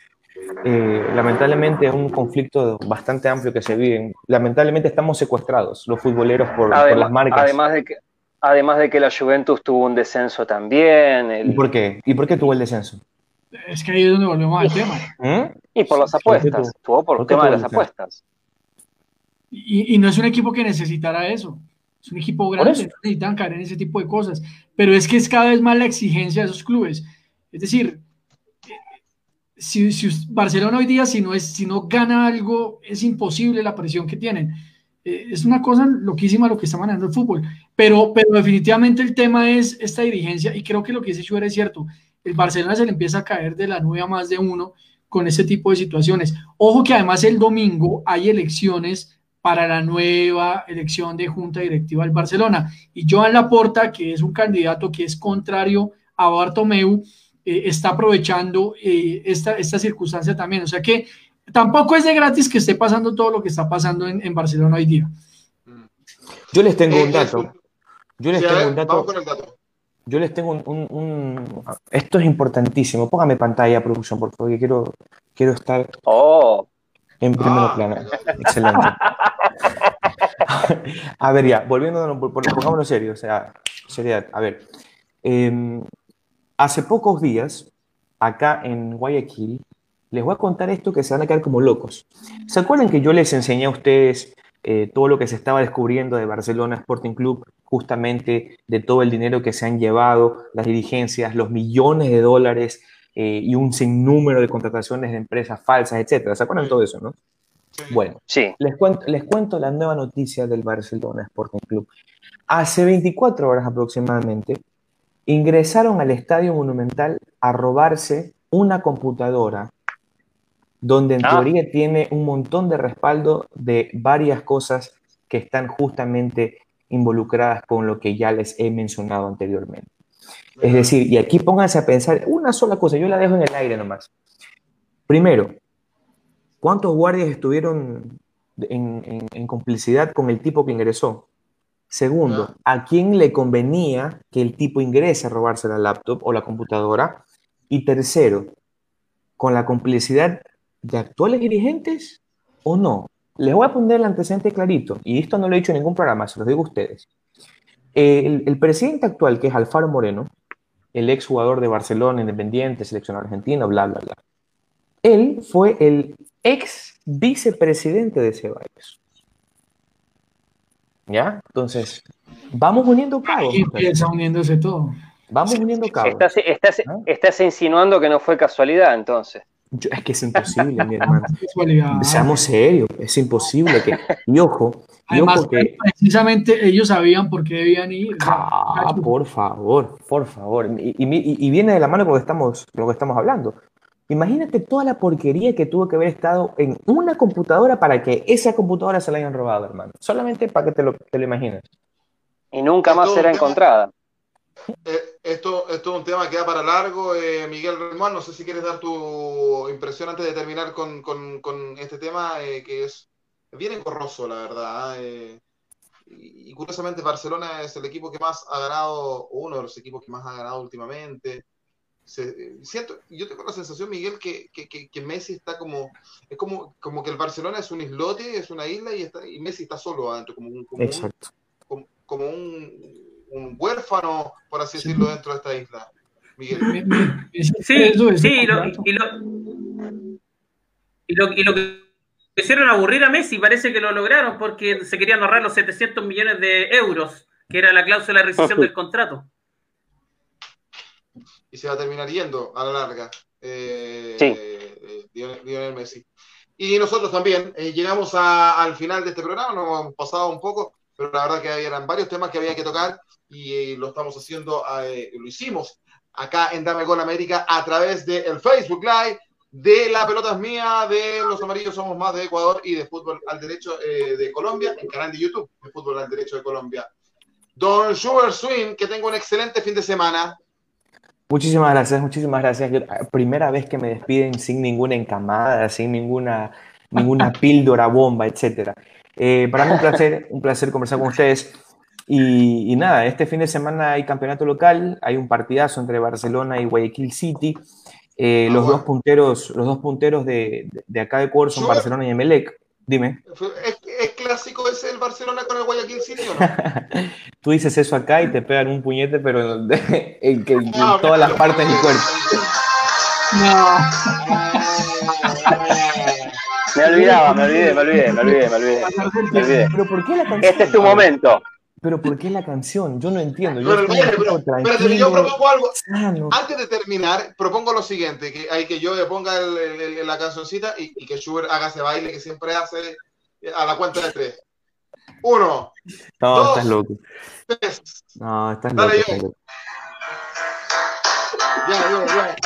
eh, lamentablemente un conflicto bastante amplio que se vive. Lamentablemente estamos secuestrados, los futboleros, por, las marcas. Además de, que, además de que la Juventus tuvo un descenso también. ¿Y por qué? ¿Y por qué tuvo el descenso? Es que ahí es donde volvemos al tema. ¿Mm? Y por las apuestas, estuvo por, el tema de las apuestas. Y, no es un equipo que necesitara eso. Es un equipo grande, no necesitan caer en ese tipo de cosas. Pero es que es cada vez más la exigencia de esos clubes. Es decir, si, Barcelona hoy día, si no, es, si no gana algo, es imposible la presión que tienen. Eh, es una cosa loquísima lo que está manejando el fútbol, pero, pero definitivamente el tema es esta dirigencia y creo que lo que dice Chuer es cierto. El Barcelona se le empieza a caer de la nube a más de uno con ese tipo de situaciones. Ojo que además el domingo hay elecciones para la nueva elección de junta directiva del Barcelona. Y Joan Laporta, que es un candidato que es contrario a Bartomeu, eh, está aprovechando eh, esta, esta circunstancia también. O sea que tampoco es de gratis que esté pasando todo lo que está pasando en, Barcelona hoy día. Yo les tengo un eh, dato. Yo les tengo un dato. Yo les tengo un, Esto es importantísimo. Póngame pantalla, producción, por favor, quiero, quiero estar oh. en primer ah. plano. Excelente. a ver, ya, volviendo, pongámonos serio, o sea, seriedad. A ver, em, hace pocos días, acá en Guayaquil, les voy a contar esto que se van a quedar como locos. ¿Se acuerdan que yo les enseñé a ustedes eh, todo lo que se estaba descubriendo de Barcelona Sporting Club, justamente de todo el dinero que se han llevado, las dirigencias, los millones de dólares eh, y un sinnúmero de contrataciones de empresas falsas, etcétera? ¿Se acuerdan de todo eso, no? Bueno, sí. les, cuento, les cuento la nueva noticia del Barcelona Sporting Club. Hace 24 horas aproximadamente, ingresaron al Estadio Monumental a robarse una computadora donde en ah. teoría tiene un montón de respaldo de varias cosas que están justamente involucradas con lo que ya les he mencionado anteriormente. Es decir, y aquí pónganse a pensar una sola cosa, yo la dejo en el aire nomás. Primero, ¿cuántos guardias estuvieron en, complicidad con el tipo que ingresó? Segundo, ah. ¿a quién le convenía que el tipo ingrese a robarse la laptop o la computadora? Y tercero, con la complicidad de actuales dirigentes o no. Les voy a poner el antecedente clarito, y esto no lo he dicho en ningún programa, se lo digo a ustedes. El, presidente actual, que es Alfaro Moreno, el ex jugador de Barcelona, Independiente, seleccionado argentino, bla, bla, bla. Él fue el ex vicepresidente de Ceballos. ¿Ya? Entonces, vamos uniendo cabos. empieza uniéndose todo. Vamos uniendo cabos. Estás, estás, ¿Ah? estás insinuando que no fue casualidad, entonces es que es imposible, mi hermano. Seamos serios, es imposible que. Y ojo, Además, precisamente ellos sabían por qué debían ir. Ah, por favor, por favor. Y, viene de la mano con lo, que estamos, lo que estamos hablando. Imagínate toda la porquería que tuvo que haber estado en una computadora para que esa computadora se la hayan robado, hermano. Solamente para que te lo, te lo imagines. Y nunca más será encontrada. Eh, esto, esto es un tema que da para largo. Eh, Miguel Ramón, no sé si quieres dar tu impresión antes de terminar con, este tema, eh, que es bien engorroso, la verdad. y, curiosamente, Barcelona es el equipo que más ha ganado, uno de los equipos que más ha ganado últimamente. siento, yo tengo la sensación, Miguel, que, Messi está como, es como, como que el Barcelona es un islote, es una isla y, está, y Messi está solo adentro, como un, como un un huérfano, por así decirlo, dentro de esta isla. Miguel. Sí, sí, y lo, y, lo, y, lo, y lo que hicieron aburrir a Messi, parece que lo lograron porque se querían ahorrar los 700 millones de euros, que era la cláusula de rescisión del contrato. Y se va a terminar yendo a la larga. Eh, sí. Eh, Lionel Messi. Y nosotros también eh, llegamos al final de este programa, nos hemos pasado un poco, pero la verdad que eran varios temas que había que tocar y eh, lo estamos haciendo, eh, lo hicimos acá en Dame Gol América a través del Facebook Live de La Pelota es Mía, de Los Amarillos Somos Más de Ecuador y de Fútbol al Derecho eh, de Colombia, en canal de YouTube de Fútbol al Derecho de Colombia. Don Sugar Swing, que tengo un excelente fin de semana. Muchísimas gracias, muchísimas gracias. primera vez que me despiden sin ninguna encamada, sin ninguna, ninguna píldora, bomba, etc. para mí un placer, un placer conversar con ustedes. Y, nada, este fin de semana hay campeonato local, hay un partidazo entre Barcelona y Guayaquil City. Eh, ah, los, dos punteros, los dos punteros de, de acá de Ecuador son Barcelona y Emelec. Dime. ¿Es, clásico ese el Barcelona con el Guayaquil City o no? Tú dices eso acá y te pegan un puñete, pero en, en, todas las partes del cuerpo. No. Me olvidaba, me olvidé, me olvidé, me olvidé, me olvidé. Me olvidé. ¿Pero por qué la canción? Este es tu momento. Pero ¿por qué la canción? Yo no entiendo. Yo, yo propongo algo. Antes de terminar, propongo lo siguiente: que, hay que yo le ponga la cancioncita y, que Schubert haga ese baile que siempre hace a la cuenta de tres. Uno. No, dos, estás loco. Tres. No, estás Dale, loco. yo. estás loco. Ya, ya, ya.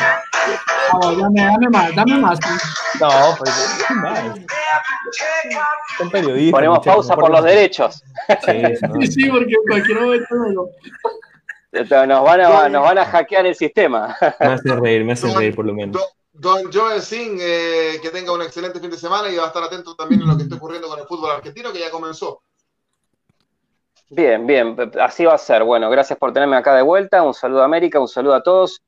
Ah, dame, dame más, dame más. No, pues, ¿qué más? Son periodistas. Ponemos muchachos, pausa no por los derechos. Sí, no. Sí, sí, porque en cualquier momento Nos van a, nos van a hackear el sistema. Me hace reír, me hace Don- reír por lo menos. Don, don Joel Singh, eh, que tenga un excelente fin de semana y va a estar atento también a lo que está ocurriendo con el fútbol argentino, que ya comenzó. Bien, bien, así va a ser. Bueno, gracias por tenerme acá de vuelta. Un saludo a América, un saludo a todos.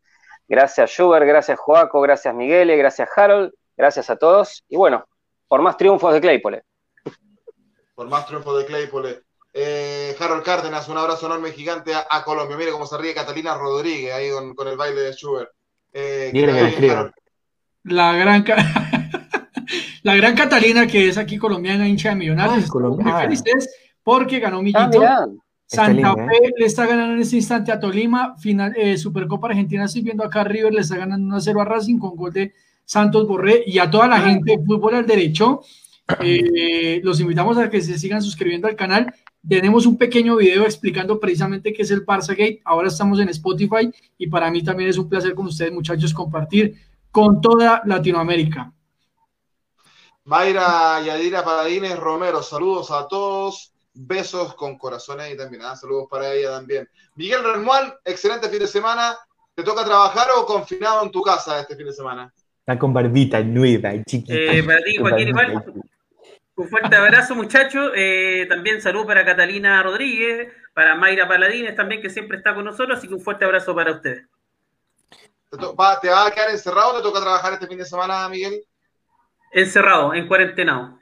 Gracias Schubert, gracias Joaco, gracias Miguel, gracias Harold, gracias a todos. Y bueno, por más triunfos de Claypole. Por más triunfo de Claypole. Eh, Harold Cárdenas, un abrazo enorme gigante a, a Colombia. Mire cómo se ríe Catalina Rodríguez ahí con, con el baile de Schubert. Eh, Mire que. La gran, la gran Catalina, que es aquí colombiana, hincha de Millonarios. Muy felices porque ganó Millito. Ah, mirá. Santa Fe le está ganando en este instante a Tolima. Final, eh, Supercopa Argentina, estoy viendo acá River, le está ganando 1 a 0 a Racing con gol de Santos Borré y a toda la gente de fútbol al derecho. eh, los invitamos a que se sigan suscribiendo al canal. Tenemos un pequeño video explicando precisamente qué es el Barça Gate. Ahora estamos en Spotify y para mí también es un placer con ustedes, muchachos, compartir con toda Latinoamérica. Mayra Yadira Paladines Romero, saludos a todos. Besos con corazones y también. ah, saludos para ella también. Miguel Remual, excelente fin de semana. ¿Te toca trabajar o confinado en tu casa este fin de semana? Está con barbita nueva y chiquita. Eh, para ti, Joaquín, igual. Un fuerte abrazo, muchachos. Eh, también salud para Catalina Rodríguez, para Mayra Paladines también, que siempre está con nosotros. Así que un fuerte abrazo para ustedes. ¿Te, to- va- te vas a quedar encerrado o te toca trabajar este fin de semana, Miguel? Encerrado, en cuarentenado.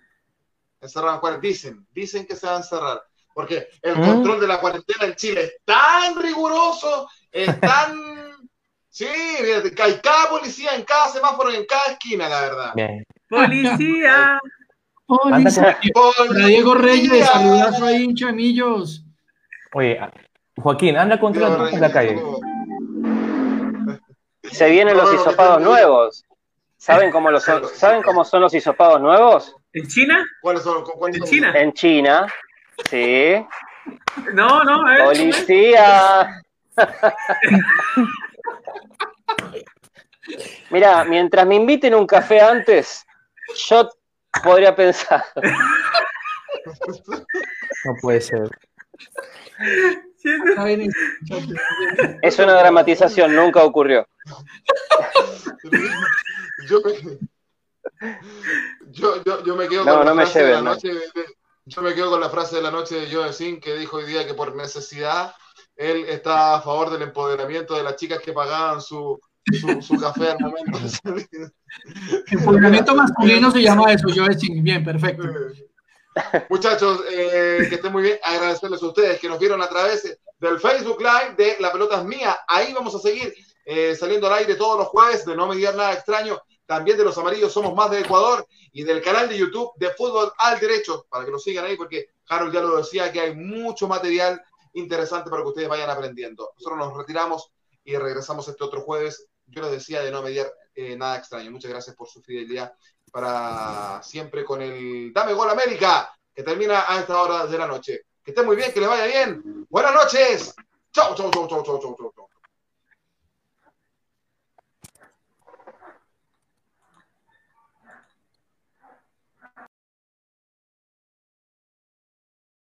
Cuarentena. Dicen, dicen que se va a encerrar. Porque el ¿Mm? control de la cuarentena en Chile es tan riguroso, es tan. sí, hay cada policía en cada semáforo y en cada esquina, la verdad. Bien. Policía. Para Diego Reyes, Policía. saludazo ahí, hincha de Millos. Oye, Joaquín, anda contra Diego la en Reyes, la calle. Se vienen los No, hisopados no, no. nuevos. ¿Saben cómo, los son, ¿Saben cómo son los hisopados nuevos? ¿En China? ¿Cuáles son? cuáles ¿En son? China? En China. Sí. No, no, a ver. Policía. Mira, mientras me inviten un café antes, yo podría pensar. No puede ser. Está bien, muchachos. Es una dramatización, nunca ocurrió. yo, me, yo, yo, yo me quedo No, con no la me frase de lleven, la no. noche. de- de- Yo me quedo con la frase de la noche de Joe Sin que dijo hoy día que por necesidad él está a favor del empoderamiento de las chicas que pagaban su, su, su café al momento de salir. Empoderamiento masculino se llama eso, yo decir, bien, perfecto. Muchachos, eh, que estén muy bien. Agradecerles a ustedes que nos vieron a través del Facebook Live de La Pelota es Mía. Ahí vamos a seguir eh, saliendo al aire todos los jueves de No Me Digas Nada Extraño. También de Los Amarillos Somos Más de Ecuador y del canal de YouTube de Fútbol al Derecho, para que lo sigan ahí, porque Harold ya lo decía, que hay mucho material interesante para que ustedes vayan aprendiendo. Nosotros nos retiramos y regresamos este otro jueves. Yo les decía de no mediar eh, nada extraño. Muchas gracias por su fidelidad para siempre con el Dame Gol América, que termina a esta hora de la noche. Que esté muy bien, que les vaya bien. Buenas noches. Chau, chau, chau, chau, chau, chau, chau.